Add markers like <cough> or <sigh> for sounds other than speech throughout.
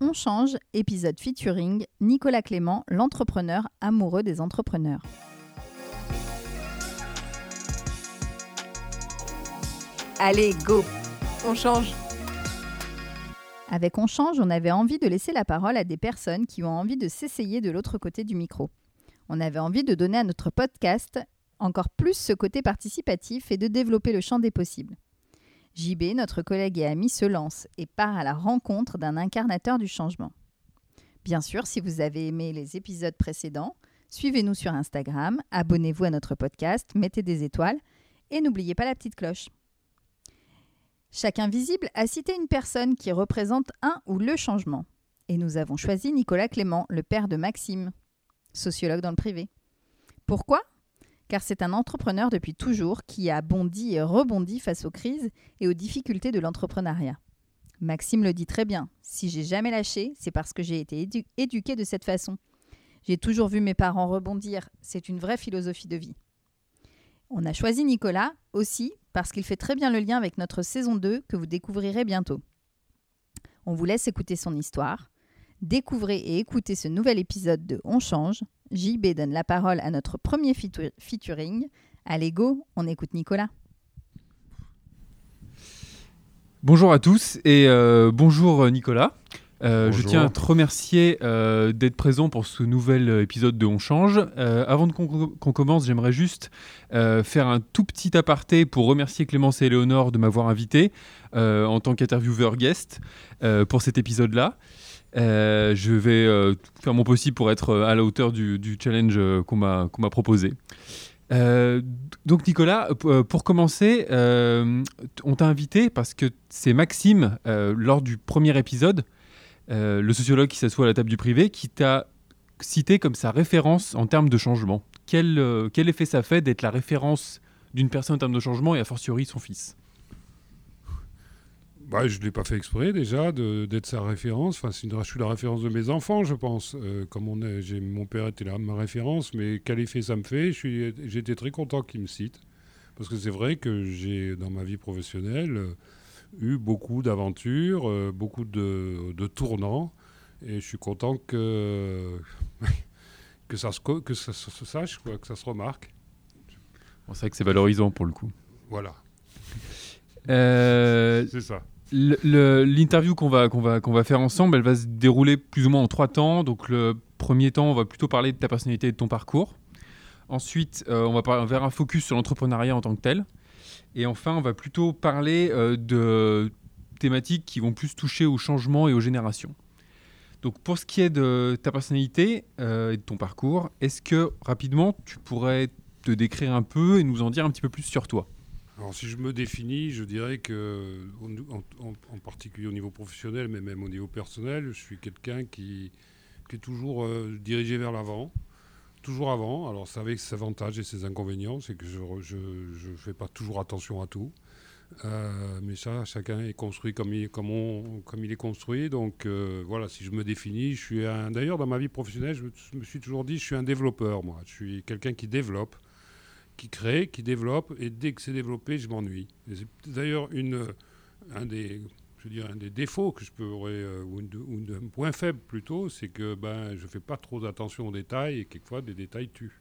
On change, épisode featuring Nicolas Clément, l'entrepreneur amoureux des entrepreneurs. Allez, go On change Avec On change, on avait envie de laisser la parole à des personnes qui ont envie de s'essayer de l'autre côté du micro. On avait envie de donner à notre podcast encore plus ce côté participatif et de développer le champ des possibles. JB, notre collègue et ami, se lance et part à la rencontre d'un incarnateur du changement. Bien sûr, si vous avez aimé les épisodes précédents, suivez-nous sur Instagram, abonnez-vous à notre podcast, mettez des étoiles et n'oubliez pas la petite cloche. Chaque invisible a cité une personne qui représente un ou le changement. Et nous avons choisi Nicolas Clément, le père de Maxime, sociologue dans le privé. Pourquoi? Car c'est un entrepreneur depuis toujours qui a bondi et rebondi face aux crises et aux difficultés de l'entrepreneuriat. Maxime le dit très bien, si j'ai jamais lâché, c'est parce que j'ai été éduqué de cette façon. J'ai toujours vu mes parents rebondir, c'est une vraie philosophie de vie. On a choisi Nicolas aussi parce qu'il fait très bien le lien avec notre saison 2 que vous découvrirez bientôt. On vous laisse écouter son histoire. Découvrez et écoutez ce nouvel épisode de On change, JB donne la parole à notre premier featuring. Allez go, on écoute Nicolas. Bonjour à tous et euh, bonjour euh, Nicolas. Euh, je tiens à te remercier d'être présent pour ce nouvel épisode de On Change. avant qu'on commence, j'aimerais juste faire un tout petit aparté pour remercier Clémence et Éléonore de m'avoir invité en tant qu'intervieweur guest pour cet épisode-là. Euh, je vais euh, faire mon possible pour être euh, à la hauteur du, challenge qu'on m'a proposé. donc Nicolas, pour commencer, on t'a invité parce que c'est Maxime, lors du premier épisode, le sociologue qui s'assoit à la table du privé, qui t'a cité comme sa référence en termes de changement. Quel, quel effet ça fait d'être la référence d'une personne en termes de changement et a fortiori son fils? Bah, je ne l'ai pas fait exprès déjà d'être sa référence. Enfin, une, je suis la référence de mes enfants, je pense. Euh, comme mon père était là, ma référence, mais quel effet ça me fait? J'étais très content qu'il me cite. Parce que c'est vrai que j'ai, dans ma vie professionnelle, euh, eu beaucoup d'aventures, euh, beaucoup de, de, tournants. Et je suis content que, <laughs> que, ça, se, que ça se sache, quoi, que ça se remarque. c'est vrai que c'est valorisant pour le coup. Voilà. c'est ça. L'interview qu'on va, qu'on va, qu'on va faire ensemble, elle va se dérouler plus ou moins en trois temps. Donc le premier temps, on va plutôt parler de ta personnalité et de ton parcours. Ensuite, euh, on va faire un focus sur l'entrepreneuriat en tant que tel. Et enfin, on va plutôt parler euh, de thématiques qui vont plus toucher au changement et aux générations. Donc pour ce qui est de ta personnalité euh, et de ton parcours, est-ce que rapidement tu pourrais te décrire un peu et nous en dire un petit peu plus sur toi? Alors si je me définis, je dirais que, en, particulier au niveau professionnel, mais même au niveau personnel, je suis quelqu'un qui, est toujours euh, dirigé vers l'avant, toujours avant. Alors ça avec ses avantages et ses inconvénients, c'est que je ne fais pas toujours attention à tout. Euh, mais ça, chacun est construit comme il, comme on, comme il est construit. Donc euh, voilà, si je me définis, je suis un. D'ailleurs, dans ma vie professionnelle, je me suis toujours dit, je suis un développeur, moi. Je suis quelqu'un qui développe qui crée, qui développe, et dès que c'est développé, je m'ennuie. C'est d'ailleurs un des, je dire, un des défauts que je peux, euh, ou, un point faible plutôt, c'est que ben, je ne fais pas trop attention aux détails, et quelquefois des détails tuent.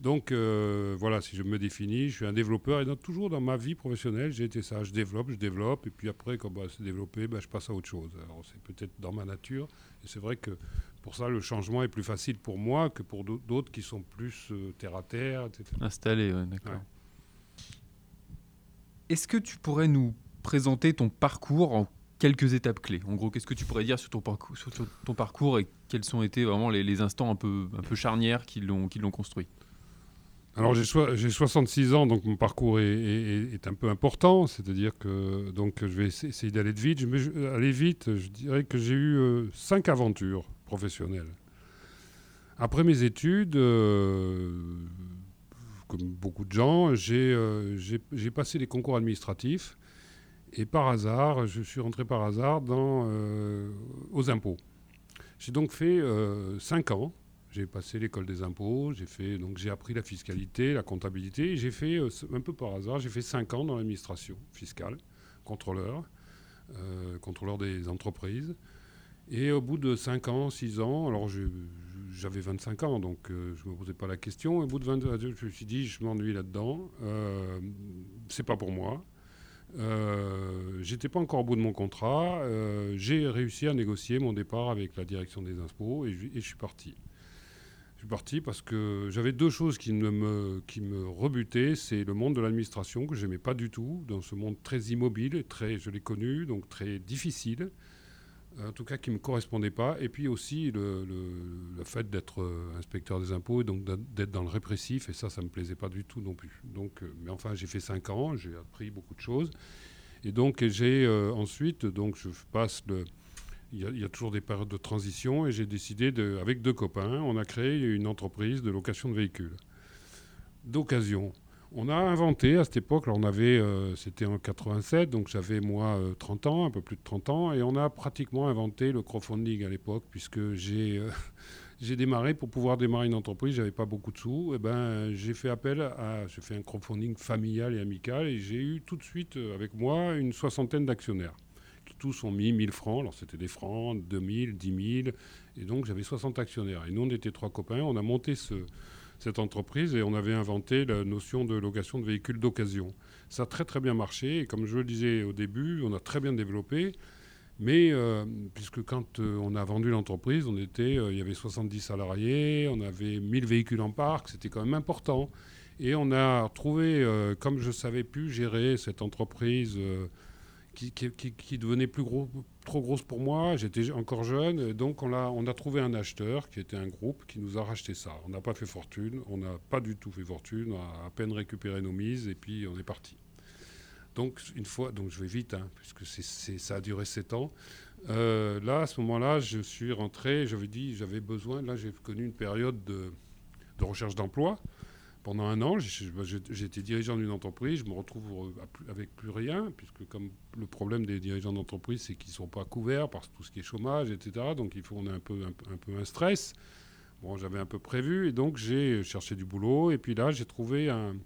Donc euh, voilà, si je me définis, je suis un développeur, et toujours dans ma vie professionnelle, j'ai été ça. Je développe, je développe, et puis après, quand bah, c'est développé, ben, je passe à autre chose. Alors c'est peut-être dans ma nature, et c'est vrai que pour ça, le changement est plus facile pour moi que pour d'autres qui sont plus euh, terre à terre, etc. Installés, d'accord. Est-ce que tu pourrais nous présenter ton parcours en quelques étapes clés En gros, qu'est-ce que tu pourrais dire sur ton parcours, et quels ont été vraiment les, instants un peu, un peu charnières qui l'ont construit? Alors j'ai 66 ans, donc mon parcours est, un peu important, c'est-à-dire que donc je vais essayer d'aller vite. Je aller vite, je dirais que j'ai eu euh, cinq aventures professionnelles. Après mes études, euh, comme beaucoup de gens, euh, j'ai passé les concours administratifs et par hasard, je suis rentré par hasard dans, aux impôts. J'ai donc fait cinq ans j'ai passé l'école des impôts, j'ai fait donc j'ai appris la fiscalité, la comptabilité, et j'ai fait euh, un peu par hasard, j'ai fait cinq ans dans l'administration fiscale, contrôleur, euh, contrôleur des entreprises. Et au bout de 5 ans, 6 ans, alors j'avais 25 ans, donc je ne me posais pas la question. Au bout de 22 ans, je me suis dit, je m'ennuie là-dedans, c'est pas pour moi. Euh, J'étais pas encore au bout de mon contrat. J'ai réussi à négocier mon départ avec la direction des impôts et, et je suis parti. Je suis parti parce que j'avais deux choses qui me, qui me rebutaient. C'est le monde de l'administration que j'aimais pas du tout, dans ce monde très immobile, très, je l'ai connu, donc très difficile, en tout cas qui ne me correspondait pas. Et puis aussi le, fait d'être euh, inspecteur des impôts et donc d'être dans le répressif, et ça, ça ne me plaisait pas du tout non plus. Donc, euh, mais enfin, j'ai fait cinq ans, j'ai appris beaucoup de choses. Et donc, j'ai euh, ensuite, donc je passe le il y, a, toujours des périodes de transition et j'ai décidé, de, avec deux copains, on a créé une entreprise de location de véhicules. D'occasion. On a inventé à cette époque, on avait, euh, c'était en 87, donc j'avais moi 30 euh, ans, un peu plus de 30 ans, et on a pratiquement inventé le crowdfunding à l'époque, puisque j'ai euh, <laughs> démarré pour pouvoir démarrer une entreprise, j'avais pas beaucoup de sous, et ben j'ai fait appel à, j'ai fait un crowdfunding familial et amical, et j'ai eu tout de suite avec moi une soixantaine d'actionnaires tous ont mis 1000 francs. Alors c'était des francs, 2000, 10 000. Et donc j'avais 60 actionnaires. Et nous, on était trois copains. On a monté cette entreprise et on avait inventé la notion de location de véhicules d'occasion. Ça a très très bien marché. Et comme je le disais au début, on a très bien développé. Mais euh, puisque quand euh, on a vendu l'entreprise, on était, euh, il y avait 70 salariés, on avait 1000 véhicules en parc, c'était quand même important. Et on a trouvé, comme je savais plus gérer cette entreprise qui, devenait plus trop grosse pour moi. J'étais encore jeune, donc on a, on a trouvé un acheteur qui était un groupe qui nous a racheté ça. On n'a pas fait fortune, on n'a pas du tout fait fortune, on a à peine récupéré nos mises et puis on est parti. Donc une fois, donc je vais vite, hein, puisque ça a duré sept ans. Euh, là, à ce moment-là, je suis rentré, j'avais dit, j'avais besoin. Là, j'ai connu une période de, de recherche d'emploi pendant un an, j'étais dirigeant d'une entreprise, je me retrouve avec plus rien, puisque comme le problème des dirigeants d'entreprise, c'est qu'ils ne sont pas couverts par tout ce qui est chômage, etc. Donc il faut, on a un peu un, peu un stress. Bon, j'avais un peu prévu, et donc j'ai cherché du boulot, et puis là, j'ai trouvé un,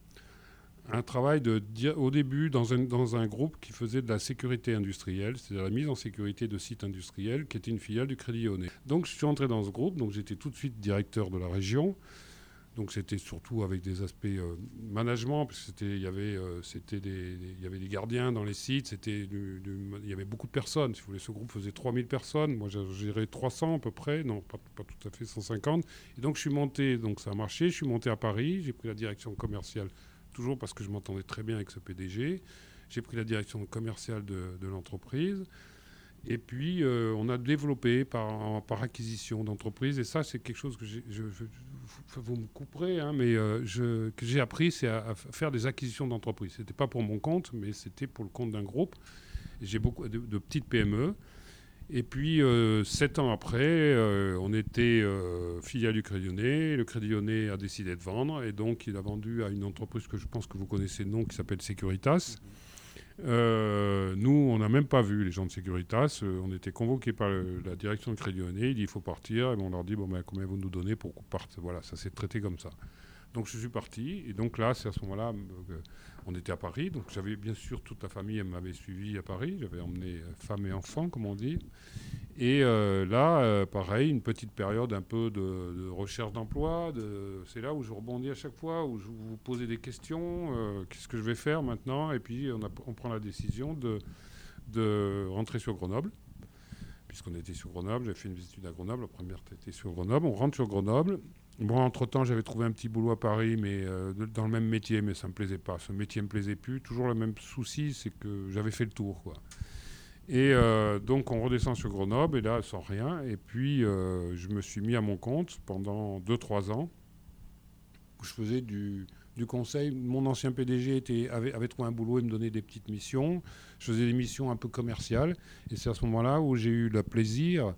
un travail de, au début dans un, dans un groupe qui faisait de la sécurité industrielle, c'est-à-dire la mise en sécurité de sites industriels, qui était une filiale du Crédit Lyonnais. Donc je suis entré dans ce groupe, donc j'étais tout de suite directeur de la région. Donc c'était surtout avec des aspects euh, management, parce qu'il y, avait, euh, des, y avait des gardiens dans les sites, c'était il y avait beaucoup de personnes. Si vous voulez, ce groupe faisait 3000 personnes, moi j'ai géré 300 à peu près, non pas, tout à fait 150. Et donc je suis monté, donc ça a marché, je suis monté à Paris, j'ai pris la direction commerciale, toujours parce que je m'entendais très bien avec ce PDG. J'ai pris la direction commerciale de l'entreprise. Et puis, euh, on a développé par, par acquisition d'entreprises. Et ça, c'est quelque chose que vous me couperez, hein, mais euh, que j'ai appris, c'est à, faire des acquisitions d'entreprises. Ce n'était pas pour mon compte, mais c'était pour le compte d'un groupe. J'ai beaucoup de, petites PME. Et puis, euh, sept ans après, on était filiale du Crédit Lyonnais. Le Crédit Lyonnais a décidé de vendre. Et donc, il a vendu à une entreprise que je pense que vous connaissez le nom, qui s'appelle Securitas. Euh, nous, on n'a même pas vu les gens de Securitas. Euh, on était convoqués par la direction de Crédit. Il dit il faut partir. Et on leur dit bon, ben, combien vous nous donnez pour qu'on parte? Voilà, ça s'est traité comme ça. Donc je suis parti. Et donc là, c'est à ce moment-là on était à Paris. Donc j'avais bien sûr toute la famille m'avait suivi à Paris. J'avais emmené femme et enfants, comme on dit. Et euh, là, euh, pareil, une petite période un peu de, recherche d'emploi. C'est là où je rebondis à chaque fois, où je vous posez des questions. Euh, qu'est-ce que je vais faire maintenant? Et puis on, prend la décision de, de rentrer sur Grenoble. Puisqu'on était sur Grenoble, j'ai fait une visite à Grenoble. La première était sur Grenoble. On rentre sur Grenoble. Bon, entre-temps, j'avais trouvé un petit boulot à Paris, mais dans le même métier, mais ça ne me plaisait pas. Ce métier ne me plaisait plus. Toujours le même souci, c'est que j'avais fait le tour, quoi. Et euh, donc on redescend sur Grenoble, et là, sans rien. Et puis euh, je me suis mis à mon compte pendant 2-3 ans, où je faisais du, conseil. Mon ancien PDG était, avait, trouvé un boulot et me donnait des petites missions. Je faisais des missions un peu commerciales. Et c'est à ce moment-là où j'ai eu le plaisir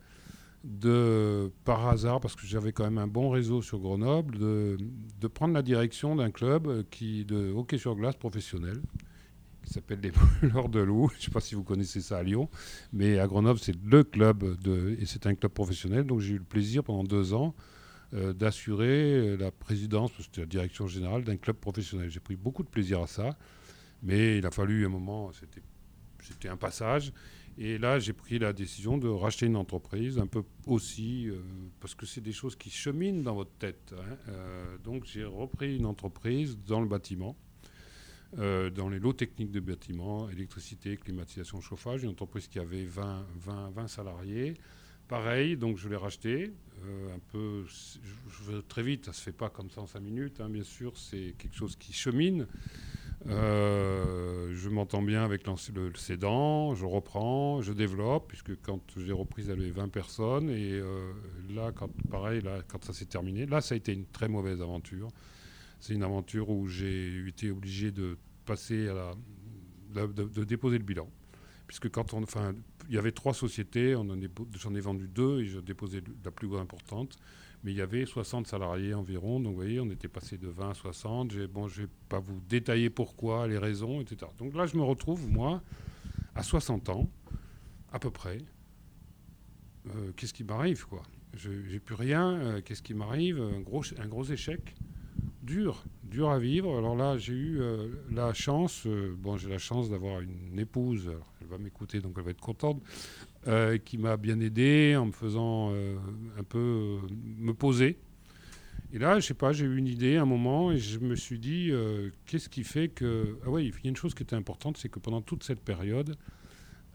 de, par hasard, parce que j'avais quand même un bon réseau sur Grenoble, de, de prendre la direction d'un club qui, de hockey sur glace professionnel qui s'appelle les <laughs> Brûleurs de Loup. Je ne sais pas si vous connaissez ça à Lyon, mais à Grenoble, c'est le club de, et c'est un club professionnel. Donc j'ai eu le plaisir pendant deux ans euh, d'assurer la présidence, parce que c'était la direction générale d'un club professionnel. J'ai pris beaucoup de plaisir à ça, mais il a fallu un moment, c'était un passage. Et là, j'ai pris la décision de racheter une entreprise, un peu aussi, euh, parce que c'est des choses qui cheminent dans votre tête. Hein. Euh, donc, j'ai repris une entreprise dans le bâtiment, euh, dans les lots techniques de bâtiment, électricité, climatisation, chauffage, une entreprise qui avait 20, 20, 20 salariés. Pareil, donc je l'ai racheté. un peu, très vite, ça ne se fait pas comme ça en 5 minutes, hein, bien sûr, c'est quelque chose qui chemine. Euh, je m'entends bien avec le, cédant, je reprends, je développe, puisque quand j'ai repris, avait 20 personnes. Et euh, là, quand, pareil, là, quand ça s'est terminé, là, ça a été une très mauvaise aventure. C'est une aventure où j'ai été obligé de passer à de, déposer le bilan. Puisque quand on. Enfin, il y avait trois sociétés, j'en ai vendu deux et j'ai déposé la plus importante mais il y avait 60 salariés environ. Donc, vous voyez, on était passé de 20 à 60. Bon, je ne vais pas vous détailler pourquoi, les raisons, etc. Donc là, je me retrouve, moi, à 60 ans, à peu près. Euh, qu'est-ce qui m'arrive, quoi? J'ai plus rien. Euh, qu'est-ce qui m'arrive? Un gros, un gros échec. Dur, dur à vivre. Alors là, j'ai eu euh, la chance, bon, j'ai la chance d'avoir une épouse, elle va m'écouter, donc elle va être contente, euh, qui m'a bien aidé en me faisant euh, un peu euh, me poser. Et là, je sais pas, j'ai eu une idée à un moment et je me suis dit, qu'est-ce qui fait que... Ah oui, il y a une chose qui était importante, c'est que pendant toute cette période,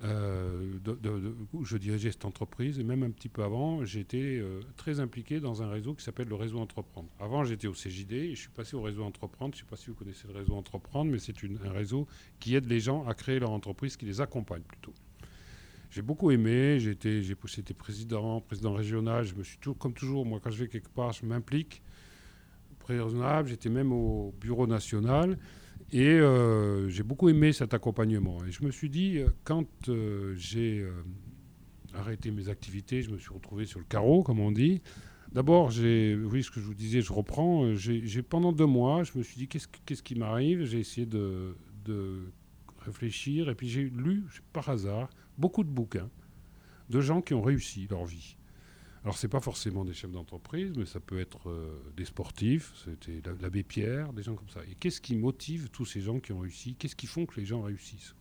où je dirigeais cette entreprise, et même un petit peu avant, j'étais très impliqué dans un réseau qui s'appelle le réseau Entreprendre. Avant, j'étais au CJD et je suis passé au réseau Entreprendre. Je ne sais pas si vous connaissez le réseau Entreprendre, mais c'est un réseau qui aide les gens à créer leur entreprise, qui les accompagne plutôt j'ai beaucoup aimé. J'ai été, président, président régional. Je me suis toujours, comme toujours, moi, quand je vais quelque part, je m'implique. Raisonnable. J'étais même au bureau national. Et euh, j'ai beaucoup aimé cet accompagnement. Et je me suis dit, euh, quand euh, j'ai arrêté mes activités, je me suis retrouvé sur le carreau, comme on dit. D'abord, j'ai, oui, ce que je vous disais, je reprends. J'ai, pendant deux mois, je me suis dit, qu'est-ce, qui m'arrive? J'ai essayé de, de réfléchir. Et puis j'ai lu, par hasard, beaucoup de bouquins de gens qui ont réussi leur vie. Alors, ce n'est pas forcément des chefs d'entreprise, mais ça peut être euh, des sportifs, c'était l'abbé Pierre, des gens comme ça. Et qu'est-ce qui motive tous ces gens qui ont réussi? Qu'est-ce qui font que les gens réussissent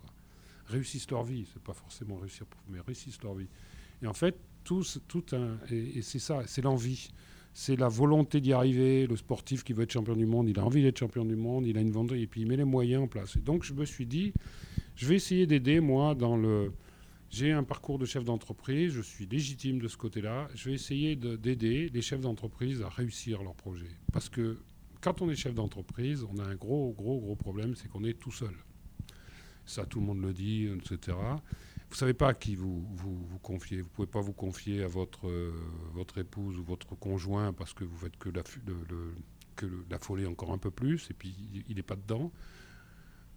Réussissent leur vie, c'est pas forcément réussir, mais réussissent leur vie. Et en fait, tout, tout un, et, c'est ça, c'est l'envie, c'est la volonté d'y arriver. Le sportif qui veut être champion du monde, il a envie d'être champion du monde, il a une vente, et puis il met les moyens en place. Et donc, je me suis dit, je vais essayer d'aider, moi, dans le j'ai un parcours de chef d'entreprise, je suis légitime de ce côté-là. Je vais essayer d'aider les chefs d'entreprise à réussir leur projet. Parce que quand on est chef d'entreprise, on a un gros, gros, gros problème, c'est qu'on est tout seul. Ça, tout le monde le dit, etc. Vous ne savez pas à qui vous, vous, confiez. Vous ne pouvez pas vous confier à votre, euh, votre épouse ou votre conjoint parce que vous faites que la, le, que la encore un peu plus et puis il n'est pas dedans.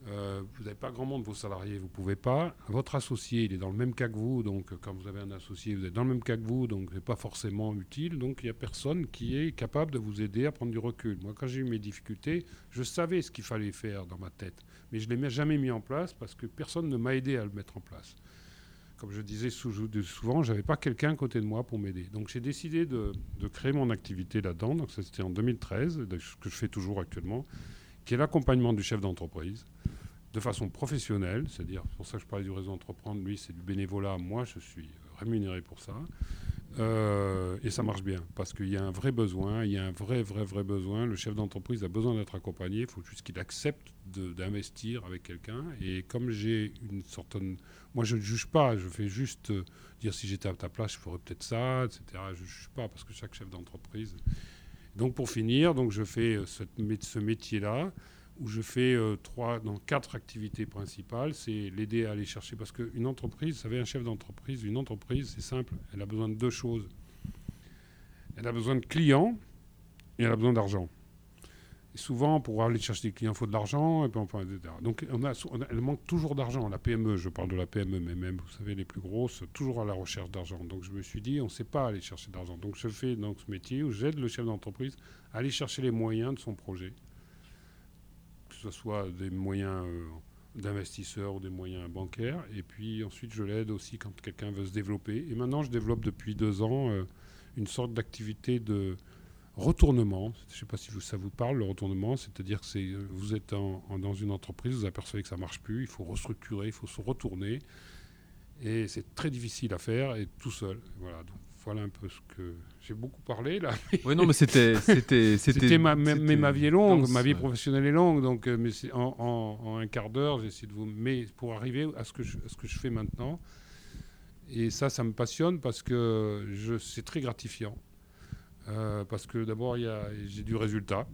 Euh, vous n'avez pas grand monde, vos salariés, vous ne pouvez pas. Votre associé, il est dans le même cas que vous, donc quand vous avez un associé, vous êtes dans le même cas que vous, donc ce n'est pas forcément utile. Donc il n'y a personne qui est capable de vous aider à prendre du recul. Moi, quand j'ai eu mes difficultés, je savais ce qu'il fallait faire dans ma tête, mais je ne l'ai jamais mis en place parce que personne ne m'a aidé à le mettre en place. Comme je disais souvent, je n'avais pas quelqu'un à côté de moi pour m'aider. Donc j'ai décidé de, de, créer mon activité là-dedans. Donc c'était en 2013, ce que je fais toujours actuellement qui est l'accompagnement du chef d'entreprise de façon professionnelle, c'est-à-dire, c'est pour ça que je parlais du réseau entreprendre, lui c'est du bénévolat, moi je suis rémunéré pour ça, euh, et ça marche bien, parce qu'il y a un vrai besoin, il y a un vrai, vrai, vrai besoin, le chef d'entreprise a besoin d'être accompagné, il faut juste qu'il accepte d'investir avec quelqu'un, et comme j'ai une certaine... Moi je ne juge pas, je fais juste euh, dire si j'étais à ta place, je ferais peut-être ça, etc. Je ne juge pas, parce que chaque chef d'entreprise donc pour finir, je fais euh, ce, métier-là où je fais euh, trois, dans quatre activités principales. C'est l'aider à aller chercher, parce qu'une entreprise, vous savez, un chef d'entreprise, une entreprise, c'est simple, elle a besoin de deux choses. Elle a besoin de clients et elle a besoin d'argent souvent, pour aller chercher des clients, il faut de l'argent, et puis etc. Donc, on a, elle manque toujours d'argent. La PME, je parle de la PME, mais même, vous savez, les plus grosses, toujours à la recherche d'argent. Donc, je me suis dit, on ne sait pas aller chercher d'argent. Donc, je fais donc, ce métier où j'aide le chef d'entreprise à aller chercher les moyens de son projet, que ce soit des moyens euh, d'investisseurs ou des moyens bancaires. Et puis, ensuite, je l'aide aussi quand quelqu'un veut se développer. Et maintenant, je développe depuis deux ans euh, une sorte d'activité de retournement. Je ne sais pas si ça vous parle, le retournement, c'est-à-dire que euh, vous êtes dans une entreprise, vous apercevez que ça ne marche plus, il faut restructurer, il faut se retourner. Et c'est très difficile à faire et tout seul. Voilà, donc voilà un peu ce que j'ai beaucoup parlé là. <laughs> oui, non, mais c'était, c'était, <laughs> c'était, ma, mais ma vie est longue, ma vie professionnelle est longue, donc euh, en, en, un quart d'heure, j'essaie de vous, mais pour arriver à ce que je, à ce que je fais maintenant. Et ça, ça me passionne parce que je, c'est très gratifiant. Euh, parce que d'abord, j'ai du résultat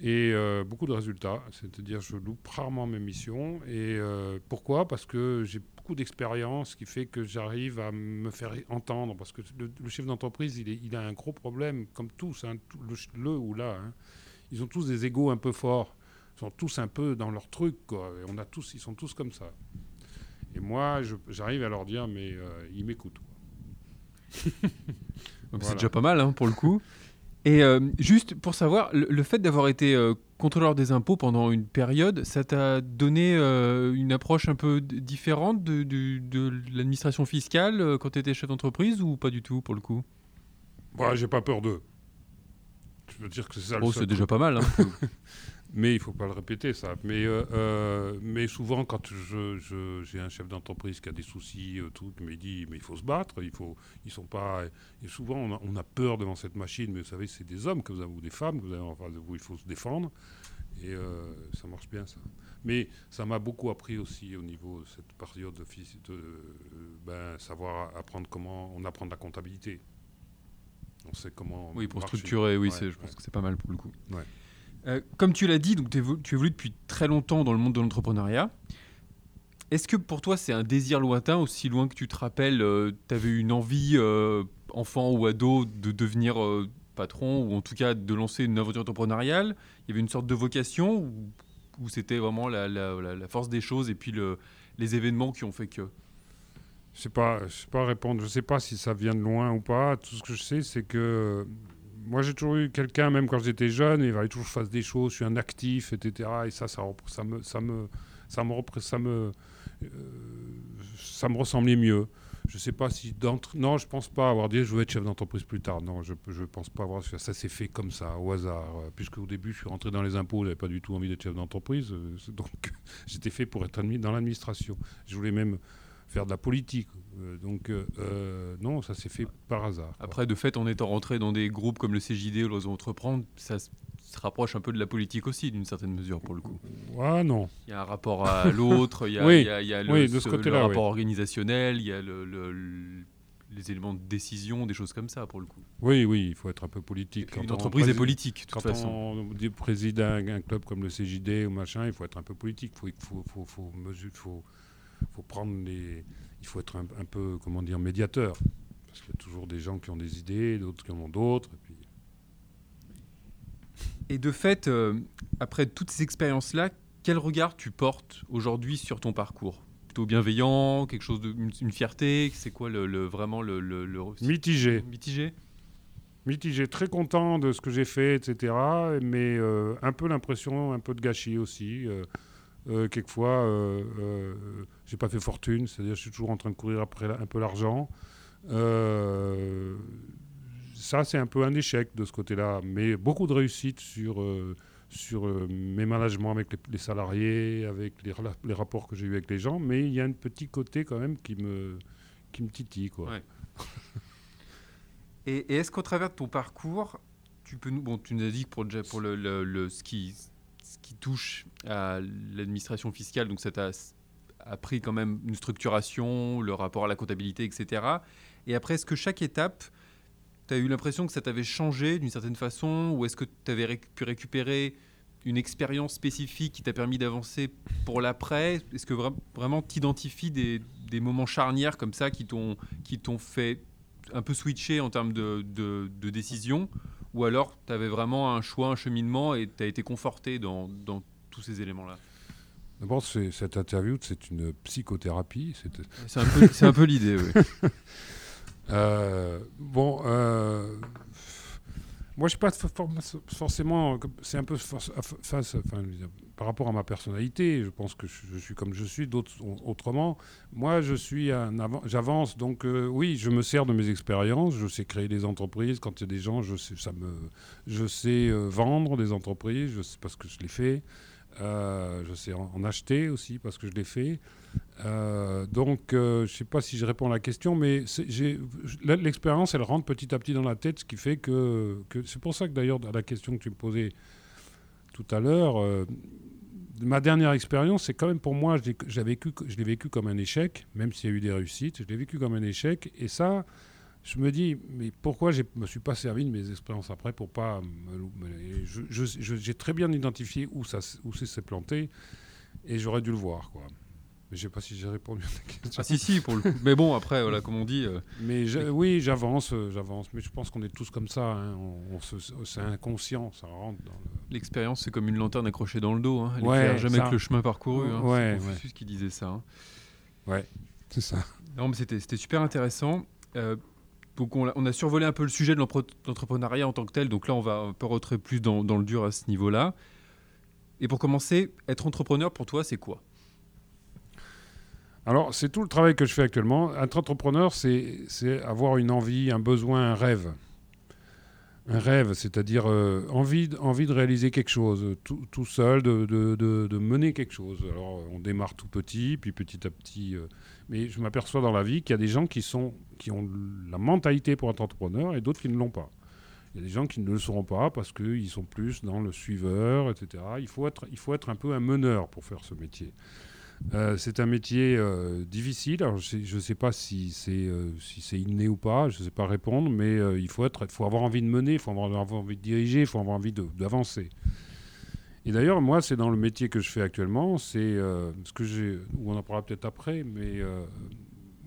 et euh, beaucoup de résultats. C'est-à-dire, je loupe rarement mes missions. Et euh, pourquoi? Parce que j'ai beaucoup d'expérience, qui fait que j'arrive à me faire entendre. Parce que le, chef d'entreprise, il, a un gros problème, comme tous, hein, le, ou là. Hein. Ils ont tous des égaux un peu forts. Ils sont tous un peu dans leur truc. Quoi. Et on a tous, ils sont tous comme ça. Et moi, j'arrive à leur dire, mais ils m'écoutent. <laughs> C'est déjà pas mal hein, pour le coup. Et euh, juste pour savoir, le, fait d'avoir été euh, contrôleur des impôts pendant une période, ça t'a donné euh, une approche un peu différente de, de, l'administration fiscale quand tu étais chef d'entreprise ou pas du tout pour le coup? Bah, J'ai pas peur d'eux. Je veux dire que c'est ça oh, C'est déjà pas mal. Hein. <laughs> Mais il ne faut pas le répéter, ça. Mais, euh, euh, mais souvent, quand j'ai je, un chef d'entreprise qui a des soucis, euh, tout, qui me dit mais il faut se battre, il faut, ils sont pas. Et souvent, on a, peur devant cette machine, mais vous savez, c'est des hommes que vous avez ou des femmes que vous avez en face de vous, il faut se défendre. Et ça marche bien, ça. Mais ça m'a beaucoup appris aussi au niveau de cette période de, de ben, savoir apprendre comment on apprend la comptabilité. On sait comment. Oui, pour structurer, oui, je pense que c'est pas mal pour le coup. Euh, comme tu l'as dit, donc tu évolues depuis très longtemps dans le monde de l'entrepreneuriat. Est-ce que pour toi c'est un désir lointain, aussi loin que tu te rappelles, euh, tu avais une envie, euh, enfant ou ado, de devenir patron ou en tout cas de lancer une aventure entrepreneuriale? Il y avait une sorte de vocation ou, c'était vraiment la, force des choses et puis les événements qui ont fait que? Je ne sais pas, sais pas répondre. Je sais pas si ça vient de loin ou pas. Tout ce que je sais, c'est que moi, j'ai toujours eu quelqu'un, même quand j'étais jeune, il fallait toujours que je fasse des choses, je suis un actif, etc. Et ça, ça, me, ça me, ça me, ça me, euh, ça me ressemblait mieux. Je sais pas si d'entre... Non, je pense pas avoir dit je veux être chef d'entreprise plus tard. Non, je ne pense pas avoir... Ça s'est fait comme ça, au hasard. Puisque au début, je suis rentré dans les impôts, j'avais pas du tout envie d'être chef d'entreprise. Euh, donc, <laughs> j'étais fait pour être dans l'administration. Je voulais même faire de la politique. Euh, donc euh, euh, non, ça s'est fait par hasard. Après, de fait, en étant rentré dans des groupes comme le CJD ou l'Oiseau Entreprendre, ça se rapproche un peu de la politique aussi, d'une certaine mesure, pour le coup. Ah non. Il y a un rapport à <laughs> l'autre, il y a, oui. il y a, le, le, rapport organisationnel, il y a le, les éléments de décision, des choses comme ça, pour le coup. Oui, oui, il faut être un peu politique. Quand Une entreprise est politique, de toute quand façon. on préside un, un, club comme le CJD ou machin, il faut être un peu politique. Il faut, faut, faut, faut, faut faut prendre les, il faut être un, peu, comment dire, médiateur. Parce qu'il y a toujours des gens qui ont des idées, d'autres qui en ont d'autres. Et, puis... et de fait, euh, après toutes ces expériences-là, quel regard tu portes aujourd'hui sur ton parcours? Plutôt bienveillant, quelque chose de, une, fierté? C'est quoi le, vraiment le, le, Mitigé. Mitigé? Mitigé, très content de ce que j'ai fait, etc. Mais euh, un peu l'impression, un peu de gâchis aussi. Euh, euh, quelquefois, euh, euh, j'ai pas fait fortune, c'est-à-dire je suis toujours en train de courir après un peu l'argent. ça, c'est un peu un échec de ce côté-là, mais beaucoup de réussite sur, sur mes managements avec les, salariés, avec les, rapports que j'ai eu avec les gens, mais il y a un petit côté quand même qui me, qui me titille. Quoi. et, est-ce qu'au travers de ton parcours, tu peux nous, bon, tu nous as dit que pour, pour le, le, ski, ce qui touche à l'administration fiscale, donc ça t'a appris quand même une structuration, le rapport à la comptabilité, etc. Et après, est-ce que chaque étape, tu as eu l'impression que ça t'avait changé d'une certaine façon Ou est-ce que tu avais pu récupérer une expérience spécifique qui t'a permis d'avancer pour l'après? Est-ce que vraiment tu identifies des, des, moments charnières comme ça qui t'ont fait un peu switcher en termes de, de, décision? Ou alors tu avais vraiment un choix, un cheminement et tu as été conforté dans tous ces éléments-là D'abord, cette interview, c'est une psychothérapie. C'est un peu, l'idée, oui. <laughs> euh, bon, euh, moi, je ne suis pas forcément. C'est un peu face, par rapport à ma personnalité. Je pense que je, suis comme je suis, d'autres autrement. Moi, je suis un j'avance. Donc, euh, oui, je me sers de mes expériences. Je sais créer des entreprises. Quand il y a des gens, je sais, ça me, je sais euh, vendre des entreprises. Je sais parce que je l'ai fait. Euh, je sais en, acheter aussi parce que je l'ai fait. Euh, donc, je ne sais pas si je réponds à la question, mais l'expérience, elle rentre petit à petit dans la tête, ce qui fait que, que c'est pour ça que d'ailleurs, à la question que tu me posais tout à l'heure, ma dernière expérience, c'est quand même pour moi, je l'ai vécu, vécu comme un échec, même s'il y a eu des réussites, je l'ai vécu comme un échec. Et ça, je me dis, mais pourquoi je ne me suis pas servi de mes expériences après pour pas. J'ai très bien identifié où ça où s'est planté et j'aurais dû le voir. Quoi. Mais je sais pas si j'ai répondu à ta question. Ah si, si, pour le coup. Mais bon, après, voilà, comme on dit... Euh, mais oui, j'avance, euh, j'avance. Mais je pense qu'on est tous comme ça. Hein. On, c'est inconscient, ça rentre dans L'expérience, c'est comme une lanterne accrochée dans le dos. Hein. Elle ouais, jamais que le chemin parcouru. Hein. Ouais, c'est ouais. qui disait ça. Hein. Ouais, c'est ça. Non, mais c'était super intéressant. Euh, donc on a, survolé un peu le sujet de l'entrepreneuriat en tant que tel. Donc là, on va un peu rentrer plus dans, le dur à ce niveau-là. Et pour commencer, être entrepreneur, pour toi, c'est quoi? Alors, c'est tout le travail que je fais actuellement. Être entrepreneur, c'est avoir une envie, un besoin, un rêve. Un rêve, c'est-à-dire euh, envie, envie de réaliser quelque chose, tout, seul, de, de, mener quelque chose. Alors, on démarre tout petit, puis petit à petit. Euh, mais je m'aperçois dans la vie qu'il y a des gens qui, sont, qui ont la mentalité pour être entrepreneur et d'autres qui ne l'ont pas. Il y a des gens qui ne le seront pas parce qu'ils sont plus dans le suiveur, etc. Il faut, être, il faut être un peu un meneur pour faire ce métier. Euh, c'est un métier euh, difficile. Alors, je ne sais, pas si c'est euh, si inné ou pas, je ne sais pas répondre, mais il faut, être, faut avoir envie de mener, il faut avoir, envie de diriger, il faut avoir envie d'avancer. Et d'ailleurs, moi, c'est dans le métier que je fais actuellement, c'est ce que j'ai, on en parlera peut-être après, mais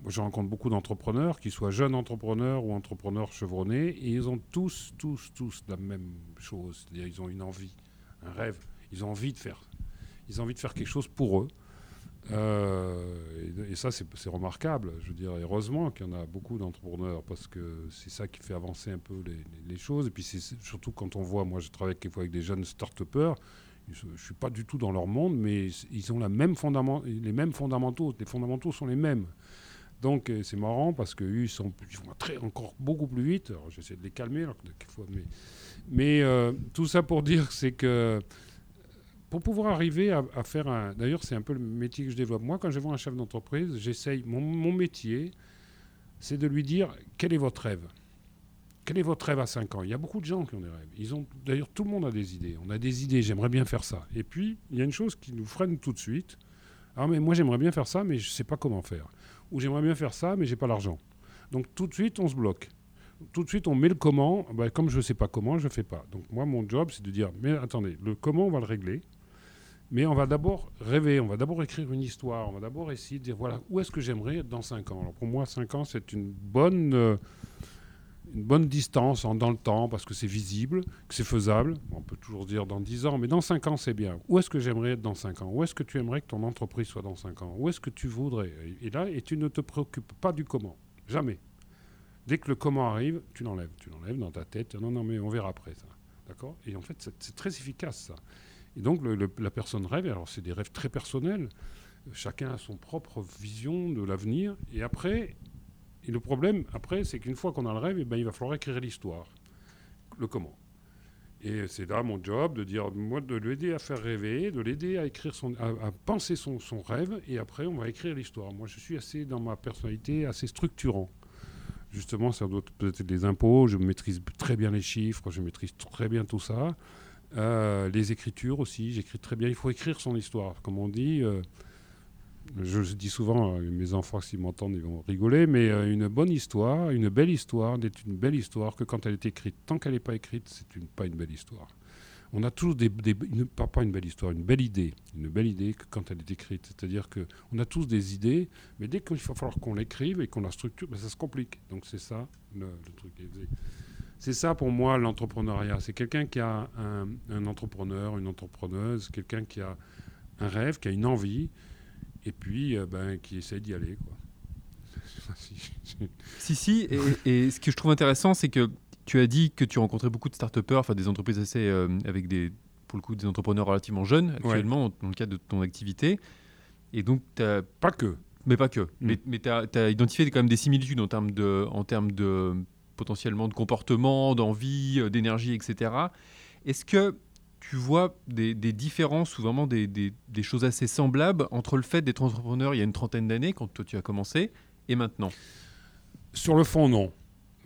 je rencontre beaucoup d'entrepreneurs, qu'ils soient jeunes entrepreneurs ou entrepreneurs chevronnés, et ils ont tous, tous, tous la même chose. C'est-à-dire, ils ont une envie, un rêve. Ils ont envie de faire, ils ont envie de faire quelque chose pour eux. Euh, et, ça, c'est remarquable. Je veux dire, heureusement qu'il y en a beaucoup d'entrepreneurs parce que c'est ça qui fait avancer un peu les, choses. Et puis, c'est surtout quand on voit, moi, je travaille quelquefois avec des jeunes start-upers. Je ne suis pas du tout dans leur monde, mais ils ont les mêmes fondamentaux. Les fondamentaux sont les mêmes. Donc, euh, c'est marrant parce sont, ils vont très, encore beaucoup plus vite. J'essaie de les calmer, mais, mais euh, tout ça pour dire, c'est que pour pouvoir arriver à, faire un. D'ailleurs, c'est un peu le métier que je développe. Moi, quand je vois un chef d'entreprise, j'essaye. Mon, métier, c'est de lui dire quel est votre rêve? Quel est votre rêve à 5 ans? Il y a beaucoup de gens qui ont des rêves. Ils ont, d'ailleurs, tout le monde a des idées. On a des idées, j'aimerais bien faire ça. Et puis, il y a une chose qui nous freine tout de suite. Ah, mais moi, j'aimerais bien faire ça, mais je ne sais pas comment faire. Ou j'aimerais bien faire ça, mais j'ai pas l'argent. Donc, tout de suite, on se bloque tout de suite, on met le comment. Ben, comme je ne sais pas comment, je ne fais pas. Donc moi, mon job, c'est de dire, mais attendez, le comment, on va le régler. Mais on va d'abord rêver, on va d'abord écrire une histoire, on va d'abord essayer de dire voilà, où est-ce que j'aimerais être dans 5 ans? Alors pour moi, 5 ans, c'est une bonne, euh, une bonne distance dans le temps parce que c'est visible, que c'est faisable. On peut toujours dire dans 10 ans, mais dans 5 ans, c'est bien. Où est-ce que j'aimerais être dans 5 ans? Où est-ce que tu aimerais que ton entreprise soit dans 5 ans? Où est-ce que tu voudrais? Et là, et tu ne te préoccupes pas du comment. Jamais. Dès que le comment arrive, tu l'enlèves. Tu l'enlèves dans ta tête. Non, non, mais on verra après ça. D'accord? Et en fait, c'est très efficace ça. Et donc la personne rêve, alors c'est des rêves très personnels, chacun a son propre vision de l'avenir, et après, et le problème après, c'est qu'une fois qu'on a le rêve, eh ben, il va falloir écrire l'histoire, le comment. Et c'est là mon job de dire, moi, de l'aider à faire rêver, de l'aider à écrire son, à, penser son, rêve, et après, on va écrire l'histoire. Moi, je suis assez, dans ma personnalité, assez structurant. Justement, ça doit peut-être des impôts, je maîtrise très bien les chiffres, je maîtrise très bien tout ça. Euh, les écritures aussi, j'écris très bien. Il faut écrire son histoire, comme on dit. Euh, je, dis souvent, euh, mes enfants, s'ils m'entendent, ils vont rigoler, mais une bonne histoire, une belle histoire, n'est une belle histoire que quand elle est écrite. Tant qu'elle n'est pas écrite, c'est une, pas une belle histoire. On a tous des, une, pas, une belle histoire, une belle idée, une belle idée que quand elle est écrite. C'est-à-dire que on a tous des idées, mais dès qu'il va falloir qu'on l'écrive et qu'on la structure, ben, ça se complique. Donc c'est ça le truc. C'est ça pour moi l'entrepreneuriat. C'est quelqu'un qui a un, entrepreneur, une entrepreneuse, quelqu'un qui a un rêve, qui a une envie, et puis euh, ben, qui essaie d'y aller. Quoi. <laughs> si, si, et, ce que je trouve intéressant, c'est que tu as dit que tu rencontrais beaucoup de start-upers, enfin des entreprises assez euh, avec des, pour le coup, des entrepreneurs relativement jeunes actuellement dans le cadre de ton activité. Et donc, Pas que. Mais pas que. Mm. Mais, mais tu as, identifié quand même des similitudes en termes de, en termes de potentiellement de comportement, d'envie, euh, d'énergie, etc. Est-ce que tu vois des, différences ou vraiment des, choses assez semblables entre le fait d'être entrepreneur il y a une trentaine d'années, quand toi tu as commencé, et maintenant Sur le fond, non.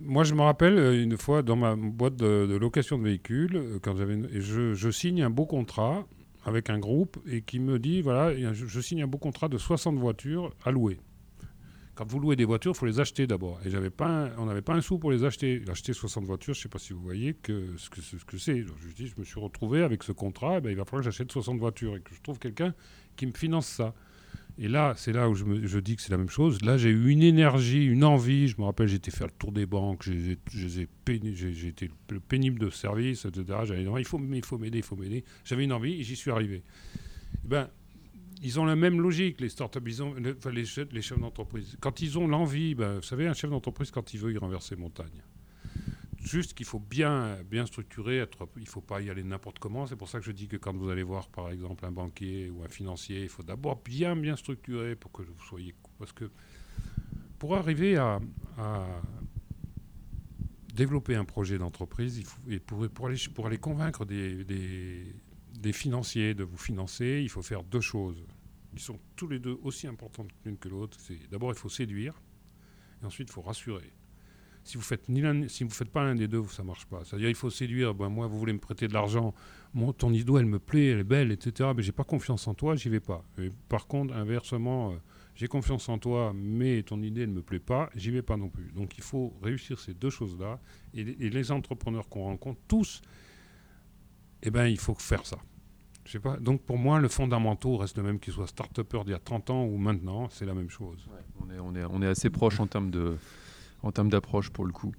Moi, je me rappelle euh, une fois dans ma boîte de, location de véhicules, euh, quand je, signe un beau contrat avec un groupe et qui me dit voilà, je, je signe un beau contrat de 60 voitures à louer quand vous louez des voitures, il faut les acheter d'abord. Et j'avais pas on n'avait pas un sou pour les acheter. Acheter 60 voitures, je ne sais pas si vous voyez que, ce que, ce que c'est. Je, me suis retrouvé avec ce contrat, eh ben, il va falloir que j'achète 60 voitures et que je trouve quelqu'un qui me finance ça. Et là, c'est là où je, me, dis que c'est la même chose. Là, j'ai eu une énergie, une envie. Je me rappelle, j'étais faire le tour des banques, j'ai été le pénible de service, etc. J'avais il faut, il faut m'aider, il faut m'aider. J'avais une envie et j'y suis arrivé. Eh ben, ils ont la même logique, les startups, ils ont, les, chefs, d'entreprise. Quand ils ont l'envie, ben, vous savez, un chef d'entreprise, quand il veut, il renverse ses montagnes. Juste qu'il faut bien, bien structurer, il ne faut pas y aller n'importe comment. C'est pour ça que je dis que quand vous allez voir, par exemple, un banquier ou un financier, il faut d'abord bien, bien structurer pour que vous soyez. Parce que pour arriver à, développer un projet d'entreprise, pour, aller, pour aller convaincre des financiers de vous financer, il faut faire deux choses qui sont tous les deux aussi importantes l'une que l'autre. C'est d'abord il faut séduire et ensuite il faut rassurer. Si vous faites ni si vous faites pas l'un des deux, ça marche pas. C'est-à-dire il faut séduire. Ben, moi, vous voulez me prêter de l'argent, mon ton idée elle me plaît, elle est belle, etc. Mais j'ai pas confiance en toi, j'y vais pas. par contre, inversement, euh, j'ai confiance en toi, mais ton idée ne me plaît pas, j'y vais pas non plus. Donc il faut réussir ces deux choses-là. Et les entrepreneurs qu'on rencontre tous eh ben, il faut faire ça. Je sais pas. Donc pour moi, le fondamental reste le même qu'il soit start-upper d'il y a 30 ans ou maintenant, c'est la même chose. on, est, on, est, on est assez proche en termes de en termes d'approche pour le coup.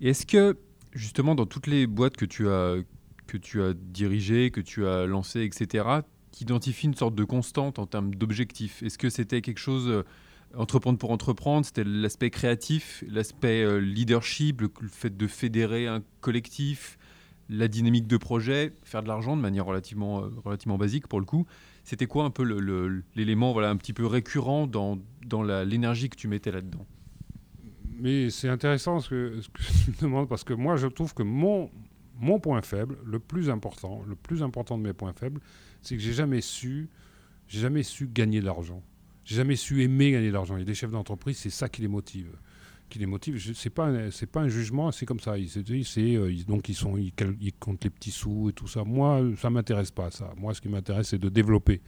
Et est-ce que justement dans toutes les boîtes que tu as que tu as dirigées, que tu as lancées, etc., tu identifies une sorte de constante en termes d'objectifs? Est-ce que c'était quelque chose euh, entreprendre pour entreprendre, c'était l'aspect créatif, l'aspect euh, leadership, le, fait de fédérer un collectif, la dynamique de projet, faire de l'argent de manière relativement, euh, relativement basique pour le coup. C'était quoi un peu l'élément voilà, un petit peu récurrent dans, dans l'énergie que tu mettais là-dedans? Mais c'est intéressant ce que, tu me demandes parce que moi je trouve que mon, mon point faible, le plus important, le plus important de mes points faibles, c'est que j'ai jamais su, j'ai jamais su gagner de l'argent. J'ai jamais su aimer gagner de l'argent. Il y a des chefs d'entreprise, c'est ça qui les motive qui les motive. C'est pas c'est pas un jugement, c'est comme ça. Ils, c'est euh, donc ils sont ils, comptent les petits sous et tout ça. Moi, ça m'intéresse pas ça. Moi, ce qui m'intéresse, c'est de développer.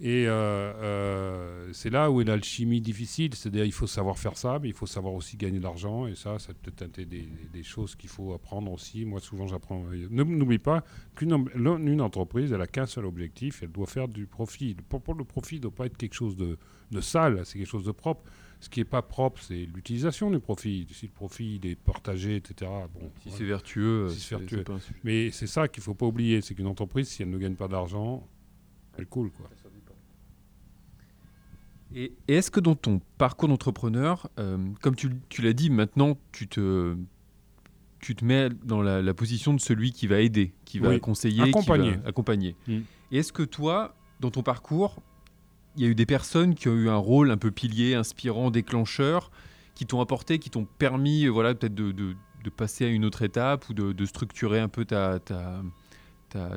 Et euh, euh, c'est là où est l'alchimie difficile. C'est-à-dire, il faut savoir faire ça, mais il faut savoir aussi gagner de l'argent. Et ça, c'est peut-être des, des, choses qu'il faut apprendre aussi. Moi, souvent, j'apprends. N'oublie pas qu'une une entreprise, elle a qu'un seul objectif. Elle doit faire du profit. Pour, pour le profit, ne doit pas être quelque chose de, de sale. C'est quelque chose de propre. Ce qui n'est pas propre, c'est l'utilisation du profit. Si le profit il est partagé, etc. Bon, si c'est vertueux, c'est vertueux. Mais c'est ça qu'il ne faut pas oublier, c'est qu'une entreprise, si elle ne gagne pas d'argent, elle coule. Quoi. Et, est-ce que dans ton parcours d'entrepreneur, euh, comme tu, l'as dit, maintenant tu te, tu te mets dans la, position de celui qui va aider, qui va conseiller, accompagner. Qui va accompagner. Mm. Et est-ce que toi, dans ton parcours, il y a eu des personnes qui ont eu un rôle un peu pilier, inspirant, déclencheur, qui t'ont apporté, qui t'ont permis, euh, voilà, peut-être de, passer à une autre étape ou de, structurer un peu ta,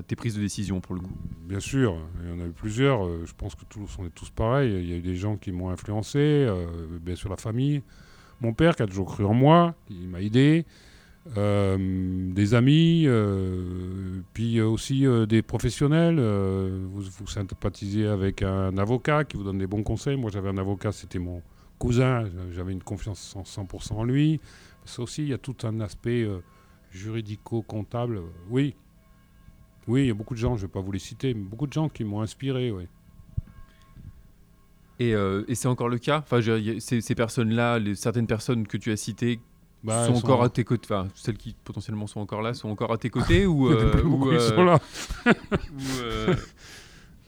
tes prises de décision pour le coup Bien sûr, il y en a eu plusieurs. Euh, je pense que tous, on tous pareils. Il y a eu des gens qui m'ont influencé, euh, bien sûr la famille. Mon père qui a toujours cru en moi, il m'a aidé. Euh, des amis, euh, puis aussi euh, des professionnels. Vous, sympathisez avec un avocat qui vous donne des bons conseils. Moi, j'avais un avocat, c'était mon cousin. J'avais une confiance 100% en lui. Ça aussi, il y a tout un aspect juridico-comptable. Oui, oui, il y a beaucoup de gens, je ne vais pas vous les citer, mais beaucoup de gens qui m'ont inspiré. Oui. Et, c'est encore le cas? Enfin, ces personnes-là, certaines personnes que tu as citées, bah, sont encore à tes côtés, enfin celles qui potentiellement sont encore là, sont encore à tes côtés <laughs> ou, euh, ou ils sont là. <laughs>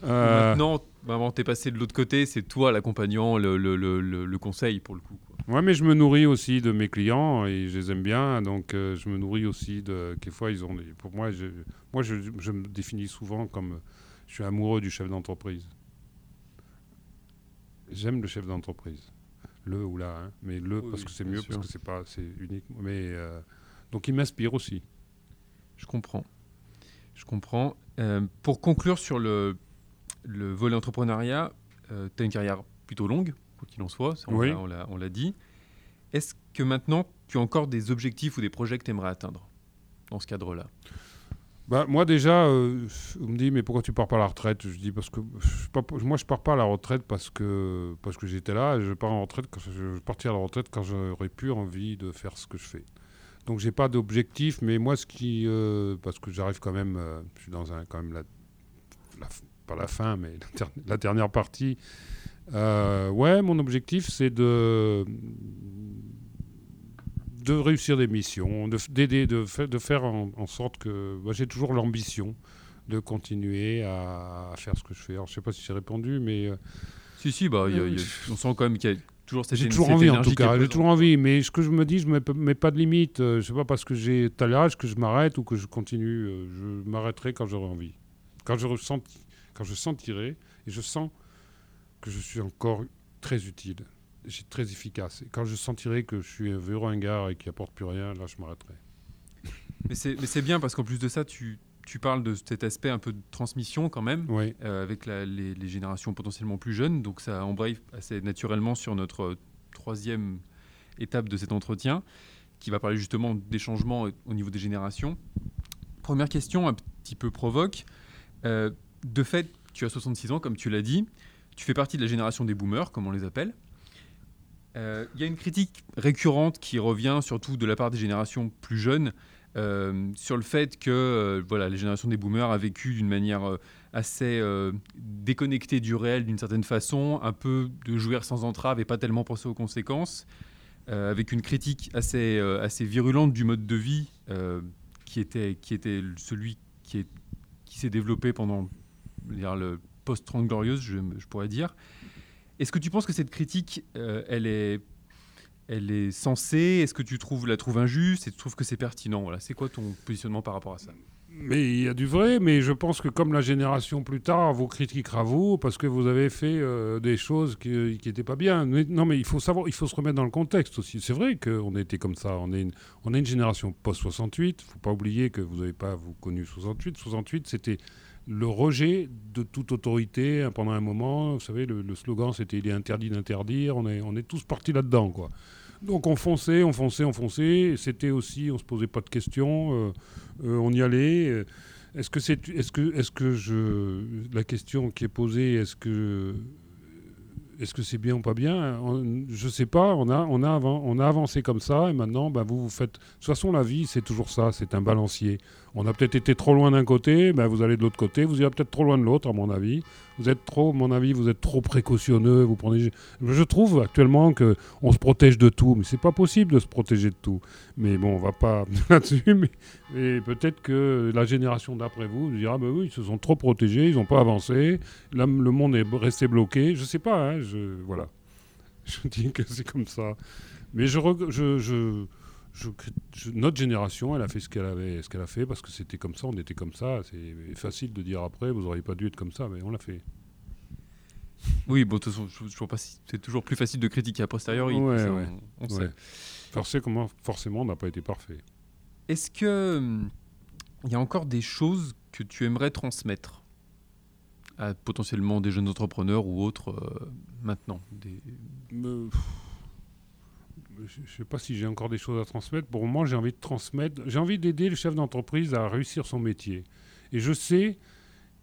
Euh, euh, maintenant, t'es passé de l'autre côté, c'est toi l'accompagnant, le, le, le, le, conseil pour le coup. Quoi. Ouais, mais je me nourris aussi de mes clients et je les aime bien, donc je me nourris aussi de. Quelquefois, ils ont. Des, pour moi, je, moi, je, je me définis souvent comme je suis amoureux du chef d'entreprise. J'aime le chef d'entreprise le ou la, hein, mais le parce que c'est mieux, parce que c'est pas, c'est unique. Mais euh, donc il m'inspire aussi. Je comprends. Je comprends. pour conclure sur le, le volet entrepreneuriat, tu as une carrière plutôt longue, quoi qu'il en soit, on l'a dit. Est-ce que maintenant, tu as encore des objectifs ou des projets que tu aimerais atteindre dans ce cadre-là? Bah, moi déjà, euh, on me dit mais pourquoi tu pars pas à la retraite? Je dis parce que je moi je pars pas à la retraite parce que parce que j'étais là. je pars en retraite quand je, partirai à la retraite quand j'aurai plus envie de faire ce que je fais. Donc j'ai pas d'objectif, mais moi ce qui euh, parce que j'arrive quand même, euh, je suis dans un quand même la, pas la fin, mais la, dernière partie. ouais, mon objectif c'est de de réussir des missions, d'aider, de, de, faire en, sorte que j'ai toujours l'ambition de continuer à, faire ce que je fais. Alors, je ne sais pas si j'ai répondu, mais... Euh, si, si, bah, on sent quand même qu'il y a toujours cette J'ai toujours envie, en tout cas. J'ai toujours envie, mais ce que je me dis, je ne mets, pas de limite. Euh, je ne sais pas parce que j'ai tel âge que je m'arrête ou que je continue. Euh, je m'arrêterai quand j'aurai envie. Quand je, ressens, quand je sentirai, et je sens que je suis encore très utile très efficace. Et quand je sentirai que je suis un vieux ringard et qui apporte plus rien, là, je m'arrêterai. <laughs> mais c'est bien parce qu'en plus de ça, tu, tu, parles de cet aspect un peu de transmission quand même, euh, avec les, générations potentiellement plus jeunes. Donc ça embraye assez naturellement sur notre troisième étape de cet entretien, qui va parler justement des changements au niveau des générations. Première question, un petit peu provoque. Euh, de fait, tu as 66 ans, comme tu l'as dit. Tu fais partie de la génération des boomers, comme on les appelle. Il euh, y a une critique récurrente qui revient surtout de la part des générations plus jeunes euh, sur le fait que euh, voilà, les générations des boomers a vécu d'une manière assez déconnectée du réel d'une certaine façon, un peu de jouir sans entrave et pas tellement penser aux conséquences, avec une critique assez, assez virulente du mode de vie qui, était, qui était celui qui, est, qui s'est développé pendant le post-30 glorieuse, je pourrais dire. Est-ce que tu penses que cette critique, euh, elle est elle est sensée? Est-ce que tu trouves, la trouves injuste? Et tu trouves que c'est pertinent? Voilà. C'est quoi ton positionnement par rapport à ça? Mais il y a du vrai, mais je pense que comme la génération plus tard vous critiquera vous parce que vous avez fait euh, des choses qui n'étaient pas bien. non, mais il faut savoir, il faut se remettre dans le contexte aussi. C'est vrai qu'on été comme ça. On est une, on est une génération post 68. Faut pas oublier que vous n'avez pas vous connu 68. 68, c'était le rejet de toute autorité hein, pendant un moment. Vous savez, le, slogan, c'était il est interdit d'interdire. On est, on est tous partis là-dedans, quoi. Donc on fonçait, on fonçait, on fonçait. C'était aussi, on se posait pas de questions. Euh, euh, on y allait. Est-ce que c'est, est-ce que, est-ce que je, la question qui est posée, est-ce que est-ce que c'est bien ou pas bien Je ne sais pas. On a, on, a on avancé comme ça et maintenant, ben, vous, vous faites. De toute façon, la vie, c'est toujours ça. C'est un balancier. On a peut-être été trop loin d'un côté, ben, vous allez de l'autre côté. Vous irez peut-être trop loin de l'autre, à mon avis. Vous êtes trop, mon avis, vous êtes trop précautionneux. Vous prenez. Je trouve actuellement que on se protège de tout, mais c'est pas possible de se protéger de tout. Mais bon, on va pas <laughs> là-dessus. Mais, peut-être que la génération d'après vous, vous dira, ben oui, ils se sont trop protégés, ils n'ont pas avancé. Là, le monde est resté bloqué. Je sais pas. Hein, je voilà. <laughs> Je dis que c'est comme ça. Mais je, je notre génération, elle a fait ce qu'elle avait, ce qu'elle a fait parce que c'était comme ça, on était comme ça. C'est facile de dire après, vous n'auriez pas dû être comme ça, mais on l'a fait. Oui, bon, de toute façon, je, pas c'est toujours plus facile de critiquer a posteriori. Ouais, On, sait. Forcément, forcément, on n'a pas été parfait. Est-ce que hum, il y a encore des choses que tu aimerais transmettre à potentiellement des jeunes entrepreneurs ou autres euh, maintenant des je ne sais pas si j'ai encore des choses à transmettre. Pour moment, j'ai envie de transmettre, j'ai envie d'aider le chef d'entreprise à réussir son métier. Et je sais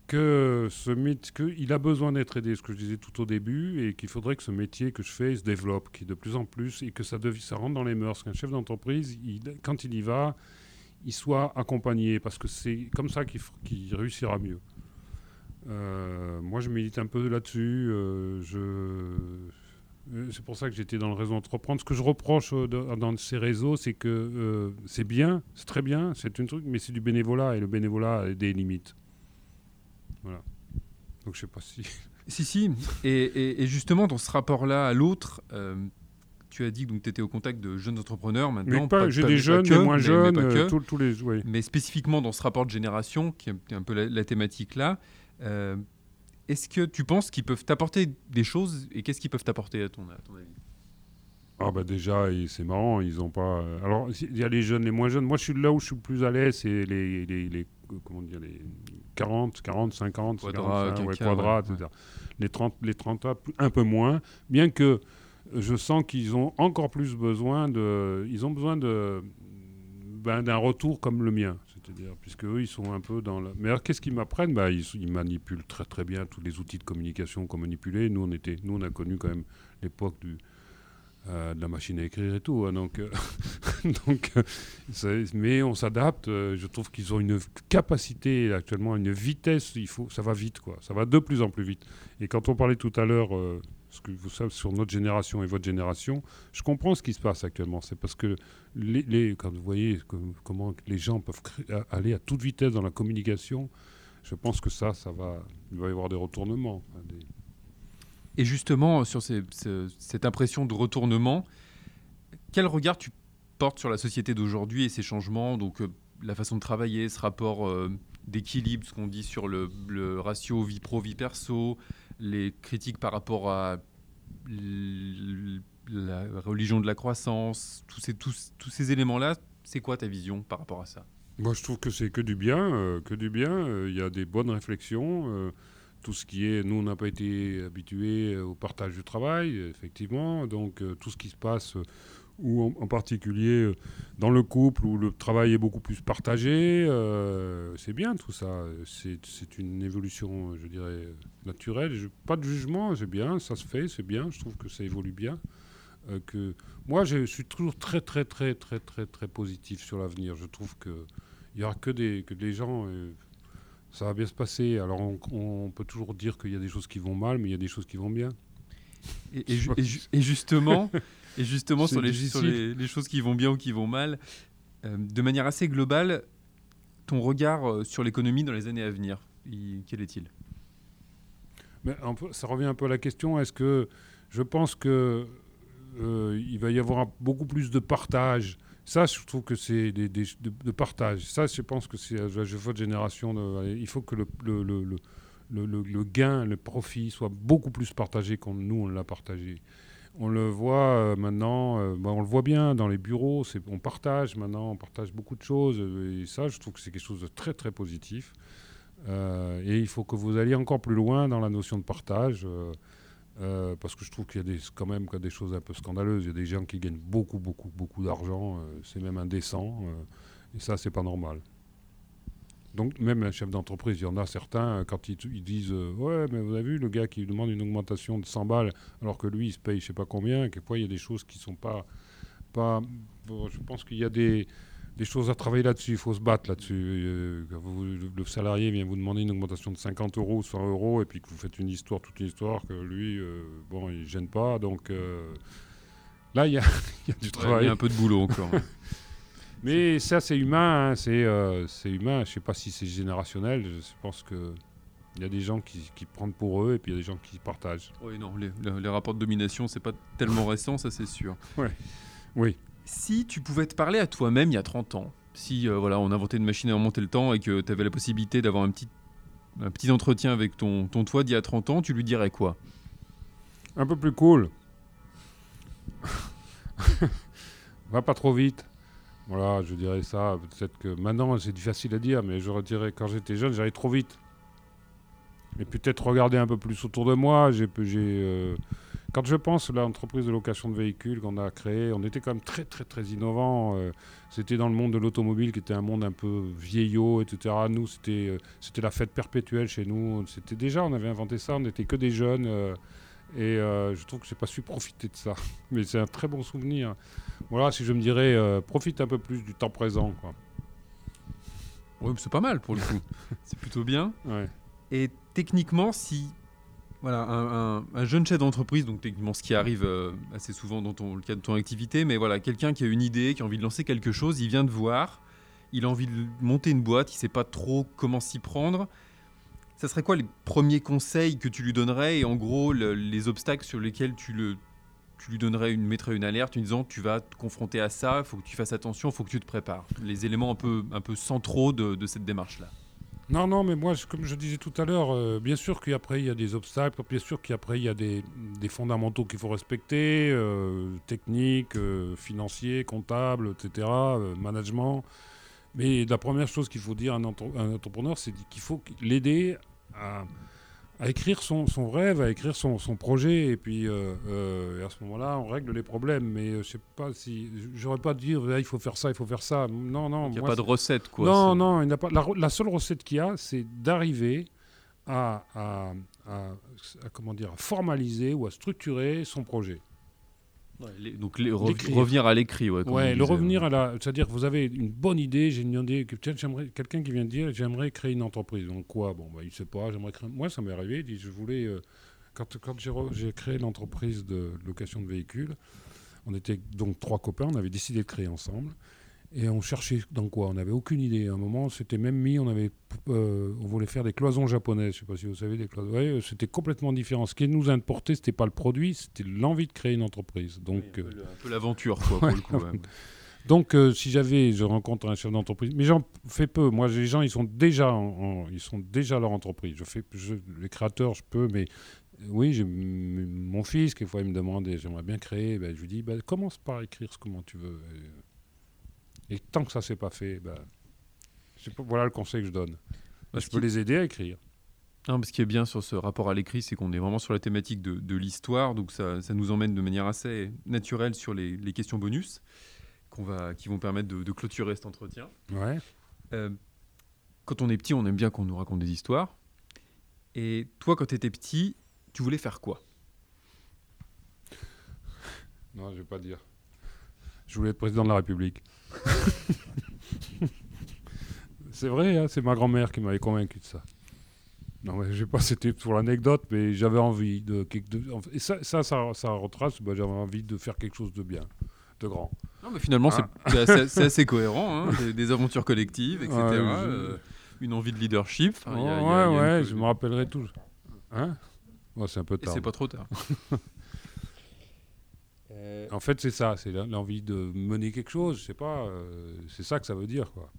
que ce qu'il a besoin d'être aidé, ce que je disais tout au début, et qu'il faudrait que ce métier que je fais se développe, qui de plus en plus, et que ça, ça rentre dans les mœurs. Qu'un chef d'entreprise, quand il y va, il soit accompagné, parce que c'est comme ça qu'il réussira mieux. Euh, moi, je milite un peu là-dessus. Euh, je c'est pour ça que j'étais dans le réseau entreprendre. Ce que je reproche euh, dans ces réseaux, c'est que euh, c'est bien, c'est très bien, c'est un truc, mais c'est du bénévolat et le bénévolat a des limites. Voilà. Donc je sais pas si. <laughs> Si, si. Et, justement, dans ce rapport-là à l'autre, tu as dit que tu étais au contact de jeunes entrepreneurs maintenant. Mais j'ai des jeunes, des moins jeunes, mais, tous, les. Mais spécifiquement dans ce rapport de génération, qui est un peu la, thématique là, est-ce que tu penses qu'ils peuvent t'apporter des choses et qu'est-ce qu'ils peuvent t'apporter à ton, avis? Ah bah déjà, c'est marrant, ils ont pas... Alors, il y a les jeunes, les moins jeunes. Moi, je suis là où je suis le plus à l'aise, c'est les, les, comment dire, les 40, 40, 50, quadrats, quadrats etc. Les 30, les 30 un peu moins, bien que je sens qu'ils ont encore plus besoin de, ils ont besoin de, ben, d'un retour comme le mien. C'est-à-dire, ils sont un peu dans la. Mais alors, qu'est-ce qu'ils m'apprennent bah, ils, manipulent très très bien tous les outils de communication qu'on manipulait. Nous, on était, nous, on a connu quand même l'époque euh, de la machine à écrire et tout. Hein, donc, euh, <laughs> donc euh, mais on s'adapte. je trouve qu'ils ont une capacité actuellement, une vitesse. Il faut, ça va vite, quoi. Ça va de plus en plus vite. Et quand on parlait tout à l'heure, ce que vous savez sur notre génération et votre génération, je comprends ce qui se passe actuellement. C'est parce que les, quand vous voyez comment les gens peuvent aller à toute vitesse dans la communication, je pense que ça, ça va, il va y avoir des retournements. Et justement, sur cette impression de retournement, quel regard tu portes sur la société d'aujourd'hui et ces changements? Donc, euh, la façon de travailler, ce rapport euh, d'équilibre, ce qu'on dit sur le, ratio vie pro, vie perso, les critiques par rapport à la religion de la croissance, tous ces, tous, tous ces éléments-là, c'est quoi ta vision par rapport à ça? Moi, je trouve que c'est que du bien, euh, que du bien. Il y a des bonnes réflexions tout ce qui est, nous on n'a pas été habitués au partage du travail, effectivement, donc euh, tout ce qui se passe, euh, ou en, particulier euh, dans le couple où le travail est beaucoup plus partagé, c'est bien tout ça, c'est une évolution, je dirais, naturelle, je, pas de jugement, c'est bien, ça se fait, c'est bien, je trouve que ça évolue bien. que moi je suis toujours très très très très très très positif sur l'avenir, je trouve que il n'y aura que des, que des gens ça va bien se passer. Alors on, peut toujours dire qu'il y a des choses qui vont mal, mais il y a des choses qui vont bien. Et, justement, <laughs> et justement sur, les, les, choses qui vont bien ou qui vont mal, euh, de manière assez globale, ton regard euh, sur l'économie dans les années à venir, quel est-il? Mais Ça revient un peu à la question, est-ce que je pense que euh, il va y avoir beaucoup plus de partage ça, je trouve que c'est des, de, partage. Ça, je pense que c'est votre génération. De, il faut que le, le, le, le, gain, le profit soit beaucoup plus partagé qu'on nous, on l'a partagé. On le voit euh, maintenant, euh, bah, on le voit bien dans les bureaux, on partage maintenant, on partage beaucoup de choses. Et ça, je trouve que c'est quelque chose de très, très positif. Euh, et il faut que vous alliez encore plus loin dans la notion de partage. Euh, parce que je trouve qu'il y a quand même des choses un peu scandaleuses. Il y a des gens qui gagnent beaucoup, beaucoup, beaucoup d'argent. Euh, c'est même indécent. Euh, et ça, c'est pas normal. Donc, même un chef d'entreprise, il y en a certains, quand ils, disent Ouais, mais vous avez vu le gars qui demande une augmentation de 100 balles, alors que lui, il se paye je sais pas combien. Quelquefois, il y a des choses qui sont pas. pas je pense qu'il y a des des choses à travailler là-dessus, il faut se battre là-dessus. Euh, le salarié vient vous demander une augmentation de 50 euros, 100 euros, et puis que vous faites une histoire, toute une histoire, que lui, euh, bon, il ne gêne pas. Donc euh, là, il y, a du <laughs> travail. Il y a un peu de boulot encore. <laughs> Mais ça, c'est humain, hein, c'est humain. Je ne sais pas si c'est générationnel. Je pense que il y a des gens qui, qui, prennent pour eux et puis il y a des gens qui partagent. Oui, non, les, les rapports de domination, c'est pas tellement <laughs> récent, ça c'est sûr. Ouais. Oui. Si tu pouvais te parler à toi-même il y a 30 ans, si euh, voilà, on inventait une machine à remonter le temps et que tu avais la possibilité d'avoir un petit, un petit entretien avec ton, ton toi d'il y a 30 ans, tu lui dirais quoi? Un peu plus cool. <laughs> Va pas trop vite. Voilà, je dirais ça. Peut-être que maintenant, c'est difficile à dire, mais je dirais quand j'étais jeune, j'allais trop vite. Et peut-être regarder un peu plus autour de moi. J'ai, euh, quand je pense à l'entreprise de location de véhicules qu'on a créée, on était quand même très très très innovant. Euh, c'était dans le monde de l'automobile qui était un monde un peu vieillot, etc. Nous, c'était euh, c'était la fête perpétuelle chez nous. C'était déjà, on avait inventé ça. On n'était que des jeunes. Euh, et je trouve que j'ai pas su profiter de ça. <laughs> Mais c'est un très bon souvenir. Voilà, si je me dirais, profite un peu plus du temps présent. Quoi. Oui, c'est pas mal pour le coup. <laughs> c'est plutôt bien. Ouais. Et techniquement, si voilà, un, jeune chef d'entreprise, donc techniquement ce qui arrive euh, assez souvent dans ton, le cadre de ton activité, mais voilà, quelqu'un qui a une idée, qui a envie de lancer quelque chose, il vient de voir, il a envie de monter une boîte, il ne sait pas trop comment s'y prendre. Ça serait quoi les premiers conseils que tu lui donnerais et en gros les obstacles sur lesquels tu, lui donnerais une, mettrais une alerte en disant tu vas te confronter à ça, faut que tu fasses attention, faut que tu te prépares. Les éléments un peu, un peu centraux de cette démarche-là. Non, non, mais moi, comme je disais tout à l'heure, euh, bien sûr qu'après, il y a des obstacles, bien sûr qu'après, il y a des, fondamentaux qu'il faut respecter, euh, techniques, euh, financiers, comptables, etc., management. Mais la première chose qu'il faut dire à un, entrepreneur, c'est qu'il faut l'aider à, écrire son, rêve, à écrire son, projet, et puis euh, euh, à ce moment-là, on règle les problèmes. Mais je sais pas si. J'aurais pas dire, il faut faire ça, il faut faire ça. Non, non. Il n'y a pas de recette, quoi. Non, non, il a pas. La, seule recette qu'il y a, c'est d'arriver à, comment dire, à formaliser ou à structurer son projet donc revenir à l'écrit, ouais. Ouais, le revenir à la, c'est-à-dire vous avez une bonne idée, j'ai une idée, j'aimerais quelqu'un qui vient de dire, j'aimerais créer une entreprise. Donc quoi? Bon, bah, il sait pas. J'aimerais créer. Moi, ça m'est arrivé. Dit, je voulais euh, quand, quand j'ai créé l'entreprise de location de véhicules, on était donc trois copains, on avait décidé de créer ensemble. Et on cherchait dans quoi? On n'avait aucune idée. À un moment, c'était même mis, on, avait, euh, on voulait faire des cloisons japonaises. Je ne sais pas si vous savez, des cloisons. Ouais, c'était complètement différent. Ce qui nous importait, ce n'était pas le produit, c'était l'envie de créer une entreprise. Donc, un peu l'aventure, quoi, pour le coup. Donc, euh, si j'avais, je rencontre un chef d'entreprise, mais j'en fais peu. Moi, les gens, ils sont déjà, ils sont déjà leur entreprise. Je fais, les créateurs, je peux, mais oui, j'ai mon fils, quelquefois, il me demande, j'aimerais bien créer. Ben, je lui dis, ben, commence par écrire ce comment tu veux. Et tant que ça s'est pas fait, ben, voilà le conseil que je donne. je peux les aider à écrire. Non, ce qui est bien sur ce rapport à l'écrit, c'est qu'on est vraiment sur la thématique de, l'histoire, donc ça, nous emmène de manière assez naturelle sur les, questions bonus qu'on va, qui vont permettre de, clôturer cet entretien. Ouais. Euh, quand on est petit, on aime bien qu'on nous raconte des histoires. Et toi, quand tu étais petit, tu voulais faire quoi? Non, je vais pas dire. Je voulais être président de la République. <laughs> c'est vrai, hein, c'est ma grand-mère qui m'avait convaincu de ça. Non, mais je sais pas, c'était pour l'anecdote, mais j'avais envie de, Et ça, ça, ça, retrace, bah, j'avais envie de faire quelque chose de bien, de grand. Non, mais finalement, c'est ah. assez, cohérent, hein, des, aventures collectives, etc. Euh, une envie de leadership. ouais, ouais, je me rappellerai tout. Hein? C'est un peu tard. c'est pas trop tard. <laughs> Euh, en fait, c'est ça, c'est l'envie de mener quelque chose, je sais pas, euh, c'est ça que ça veut dire, quoi.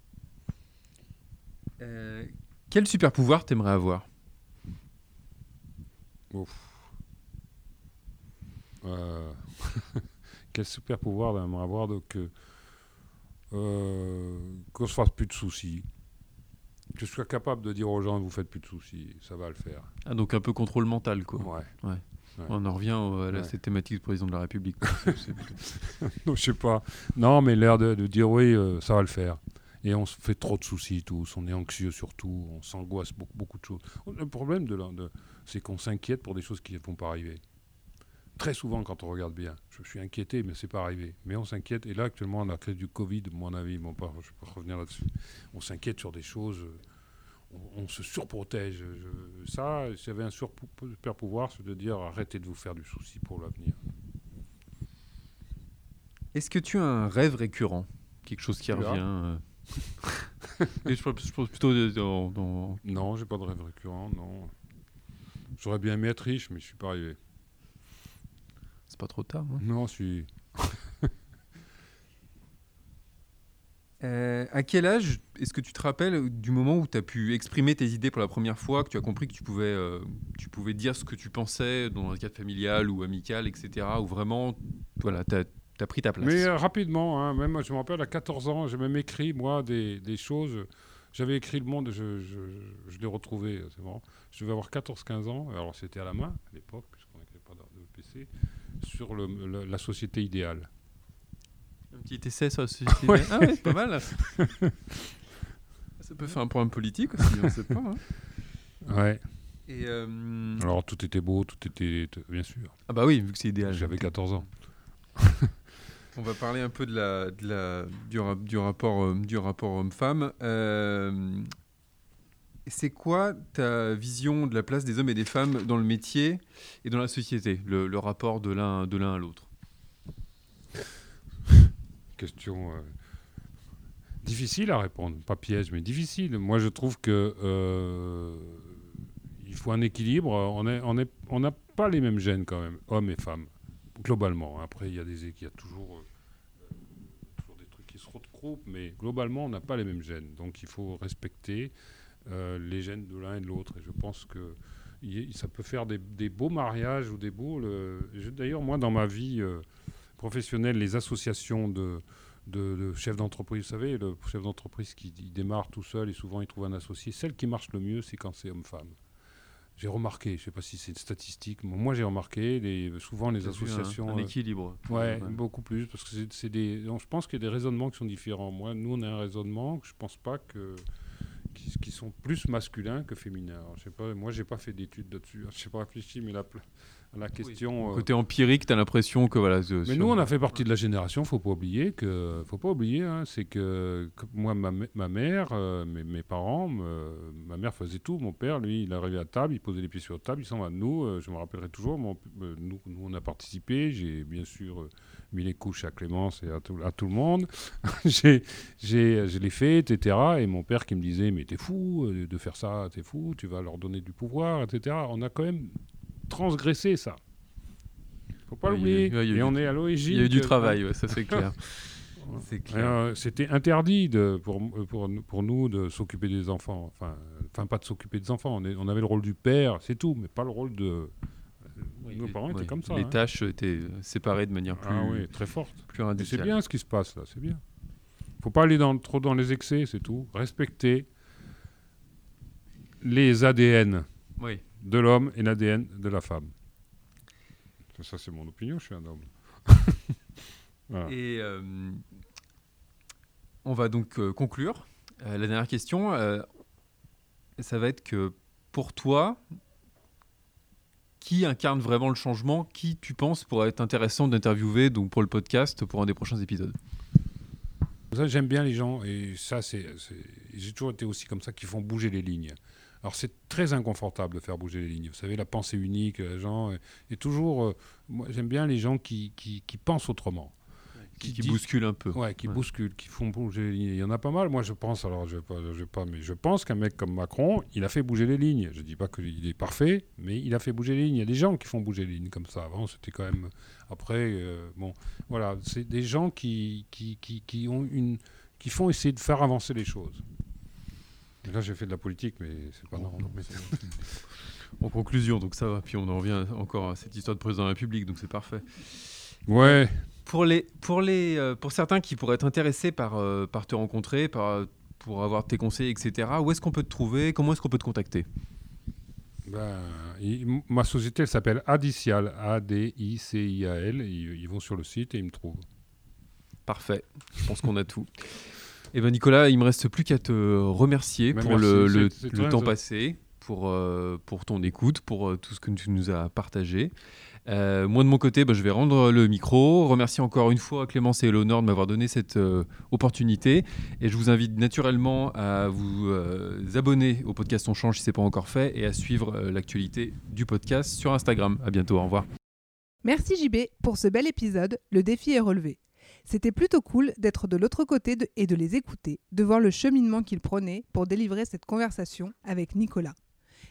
Euh, quel super pouvoir t'aimerais avoir? <laughs> Quel super pouvoir j'aimerais avoir donc qu'on se fasse plus de soucis. Que je sois capable de dire aux gens vous faites plus de soucis ça va le faire. Ah donc un peu contrôle mental quoi. Ouais, ouais. On en revient à cette thématique du président de la République. <laughs> <laughs> non, je sais pas. Non, mais l'air de, dire oui, euh, ça va le faire. Et on se fait trop de soucis tous, on est anxieux surtout, on s'angoisse beaucoup, beaucoup de choses. Le problème, de, de c'est qu'on s'inquiète pour des choses qui ne vont pas arriver. Très souvent, quand on regarde bien, je suis inquiété, mais c'est pas arrivé. Mais on s'inquiète. Et là, actuellement, on a créé du Covid, à mon avis, bon, pas, je peux revenir là-dessus. On s'inquiète sur des choses. Euh, on, se surprotège. ça, j'avais un super pouvoir, c'est de dire arrêtez de vous faire du souci pour l'avenir. Est-ce que tu as un rêve récurrent? Quelque chose qui revient euh <laughs> je, pense, plutôt dans, Non, j'ai pas de rêve récurrent, non. J'aurais bien aimé être riche, mais je suis pas arrivé. C'est pas trop tard. Hein non, je suis. Euh, à quel âge est-ce que tu te rappelles du moment où tu as pu exprimer tes idées pour la première fois, que tu as compris que tu pouvais, euh, tu pouvais dire ce que tu pensais dans un cadre familial ou amical, etc. Ou vraiment, voilà, tu as, pris ta place? Mais euh, rapidement, hein, même je me rappelle à 14 ans, j'ai même écrit, moi, des, choses. J'avais écrit Le Monde, je, l'ai retrouvé, c'est bon. Je devais avoir 14-15 ans, alors c'était à la main à l'époque, puisqu'on n'avait pas de PC, sur la société idéale. Un petit essai sur la société. Ouais. Ah ouais, pas mal. <laughs> Ça peut faire un problème politique aussi, on ne sait pas. Hein. Ouais. Et euh... Alors tout était beau, tout était bien sûr. Ah bah oui, vu que c'est idéal. J'avais 14 ans. on va parler un peu de la, de la, du, du rapport, euh, du rapport homme-femme. Euh, c'est quoi ta vision de la place des hommes et des femmes dans le métier et dans la société, le, le rapport de l'un à l'autre? Question euh, difficile à répondre, pas piège, mais difficile. Moi, je trouve que euh, il faut un équilibre. On n'a pas les mêmes gènes quand même, hommes et femmes, globalement. Après, il y a des, euh, toujours des trucs qui se regroupent, mais globalement, on n'a pas les mêmes gènes. Donc, il faut respecter les gènes de l'un et de l'autre. Et je pense que ça peut faire des beaux mariages ou des beaux. D'ailleurs, moi, dans ma vie professionnels, les associations de, de, chef d'entreprise. Vous savez, le chef d'entreprise qui démarre tout seul et souvent il trouve un associé. Celle qui marche le mieux, c'est quand c'est homme-femme. J'ai remarqué, je ne sais pas si c'est une statistique, moi j'ai remarqué, les, souvent les associations. Un, équilibre. ouais, beaucoup plus, parce que c'est des. je pense qu'il y a des raisonnements qui sont différents. Moi, nous, on a un raisonnement que je ne pense pas que. Qui, sont plus masculins que féminins. je sais pas, moi, j'ai pas fait d'études là-dessus. Je n'ai pas réfléchi, mais la, la question. Euh, côté empirique, tu as l'impression que voilà. Mais nous, on a fait partie de la génération. Faut pas oublier que, faut pas oublier, hein, c'est que, moi, ma, ma mère, euh, mes, mes, parents, ma mère faisait tout. Mon père, lui, il arrivait à table, il posait les pieds sur la table, il s'en va. Nous, euh, je me rappellerai toujours. nous, nous, on a participé. J'ai bien sûr mis les couches à Clémence et à tout, à tout le monde. <laughs> j'ai, j'ai, je l'ai fait, etc. Et mon père qui me disait, mais t'es fou de faire ça, t'es fou, tu vas leur donner du pouvoir, etc. On a quand même transgresser ça. Faut pas l'oublier. Et on est à l'origine. Il y a eu du travail, ça c'est <laughs> clair. Euh, c'était interdit de, pour, pour, pour, nous de s'occuper des enfants. Enfin, enfin pas de s'occuper des enfants. On, on, avait le rôle du père, c'est tout, mais pas le rôle de. nos parents étaient comme ça. Les hein. tâches étaient séparées de manière ah plus. Ah oui, très forte. Plus c'est bien ce qui se passe là, c'est bien. Faut pas aller dans, trop dans les excès, c'est tout. Respecter les ADN. Oui de l'homme et l'ADN de la femme. Ça, c'est mon opinion, je suis un homme. <laughs> Et euh, on va donc euh, conclure. Euh, la dernière question, ça va être que pour toi, qui incarne vraiment le changement? Qui tu penses pourrait être intéressant d'interviewer donc pour le podcast pour un des prochains épisodes? J'aime bien les gens et ça, c'est, j'ai toujours été aussi comme ça qui font bouger les lignes. Alors c'est très inconfortable de faire bouger les lignes. Vous savez, la pensée unique, les gens, et, toujours, euh, moi j'aime bien les gens qui, qui, pensent autrement. Qui, qui, bousculent un peu. Ouais, qui bousculent, qui font bouger les lignes. Il y en a pas mal. Moi, je pense, alors je je vais pas, mais je pense qu'un mec comme Macron, il a fait bouger les lignes. Je dis pas qu'il est parfait, mais il a fait bouger les lignes. Il y a des gens qui font bouger les lignes comme ça. Avant, c'était quand même. Après, euh, bon, voilà, c'est des gens qui, qui, qui, qui ont une, qui font essayer de faire avancer les choses. Là, j'ai fait de la politique, mais c'est pas normal. <laughs> en conclusion, donc ça va. Puis on en revient encore à cette histoire de président de la République, donc c'est parfait. Ouais. Pour, les, pour, les, euh, pour certains qui pourraient être intéressés par, euh, par te rencontrer, par, pour avoir tes conseils, etc., où est-ce qu'on peut te trouver? Comment est-ce qu'on peut te contacter? Ben, ma société s'appelle Adicial, A-D-I-C-I-A-L. Ils, ils vont sur le site et ils me trouvent. Parfait. Je pense qu'on a tout. Eh ben Nicolas, il me reste plus qu'à te remercier pour le, temps passé, pour, euh, pour ton écoute, pour euh, tout ce que tu nous as partagé. Euh, moi de mon côté, bah, je vais rendre le micro, remercier encore une fois Clémence et Léonore de m'avoir donné cette opportunité. Et je vous invite naturellement à vous abonner au podcast On Change si ce n'est pas encore fait et à suivre l'actualité du podcast sur Instagram. À bientôt, au revoir. Merci JB pour ce bel épisode. Le défi est relevé. C'était plutôt cool d'être de l'autre côté et de les écouter, de voir le cheminement qu'ils prenaient pour délivrer cette conversation avec Nicolas.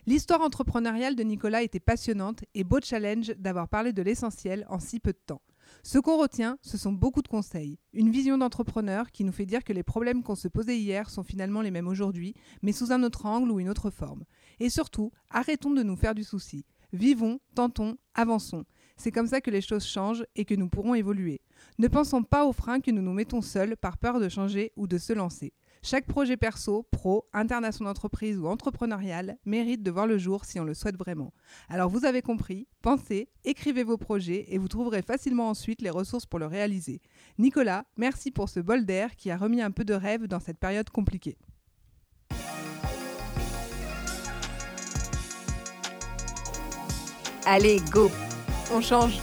L'histoire entrepreneuriale de Nicolas était passionnante et beau challenge d'avoir parlé de l'essentiel en si peu de temps. Ce qu'on retient, ce sont beaucoup de conseils, une vision d'entrepreneur qui nous fait dire que les problèmes qu'on se posait hier sont finalement les mêmes aujourd'hui, mais sous un autre angle ou une autre forme. Et surtout, arrêtons de nous faire du souci. Vivons, tentons, avançons. C'est comme ça que les choses changent et que nous pourrons évoluer. Ne pensons pas aux freins que nous nous mettons seuls par peur de changer ou de se lancer. Chaque projet perso, pro, international d'entreprise ou entrepreneurial mérite de voir le jour si on le souhaite vraiment. Alors vous avez compris, pensez, écrivez vos projets et vous trouverez facilement ensuite les ressources pour le réaliser. Nicolas, merci pour ce bol d'air qui a remis un peu de rêve dans cette période compliquée. Allez, go On change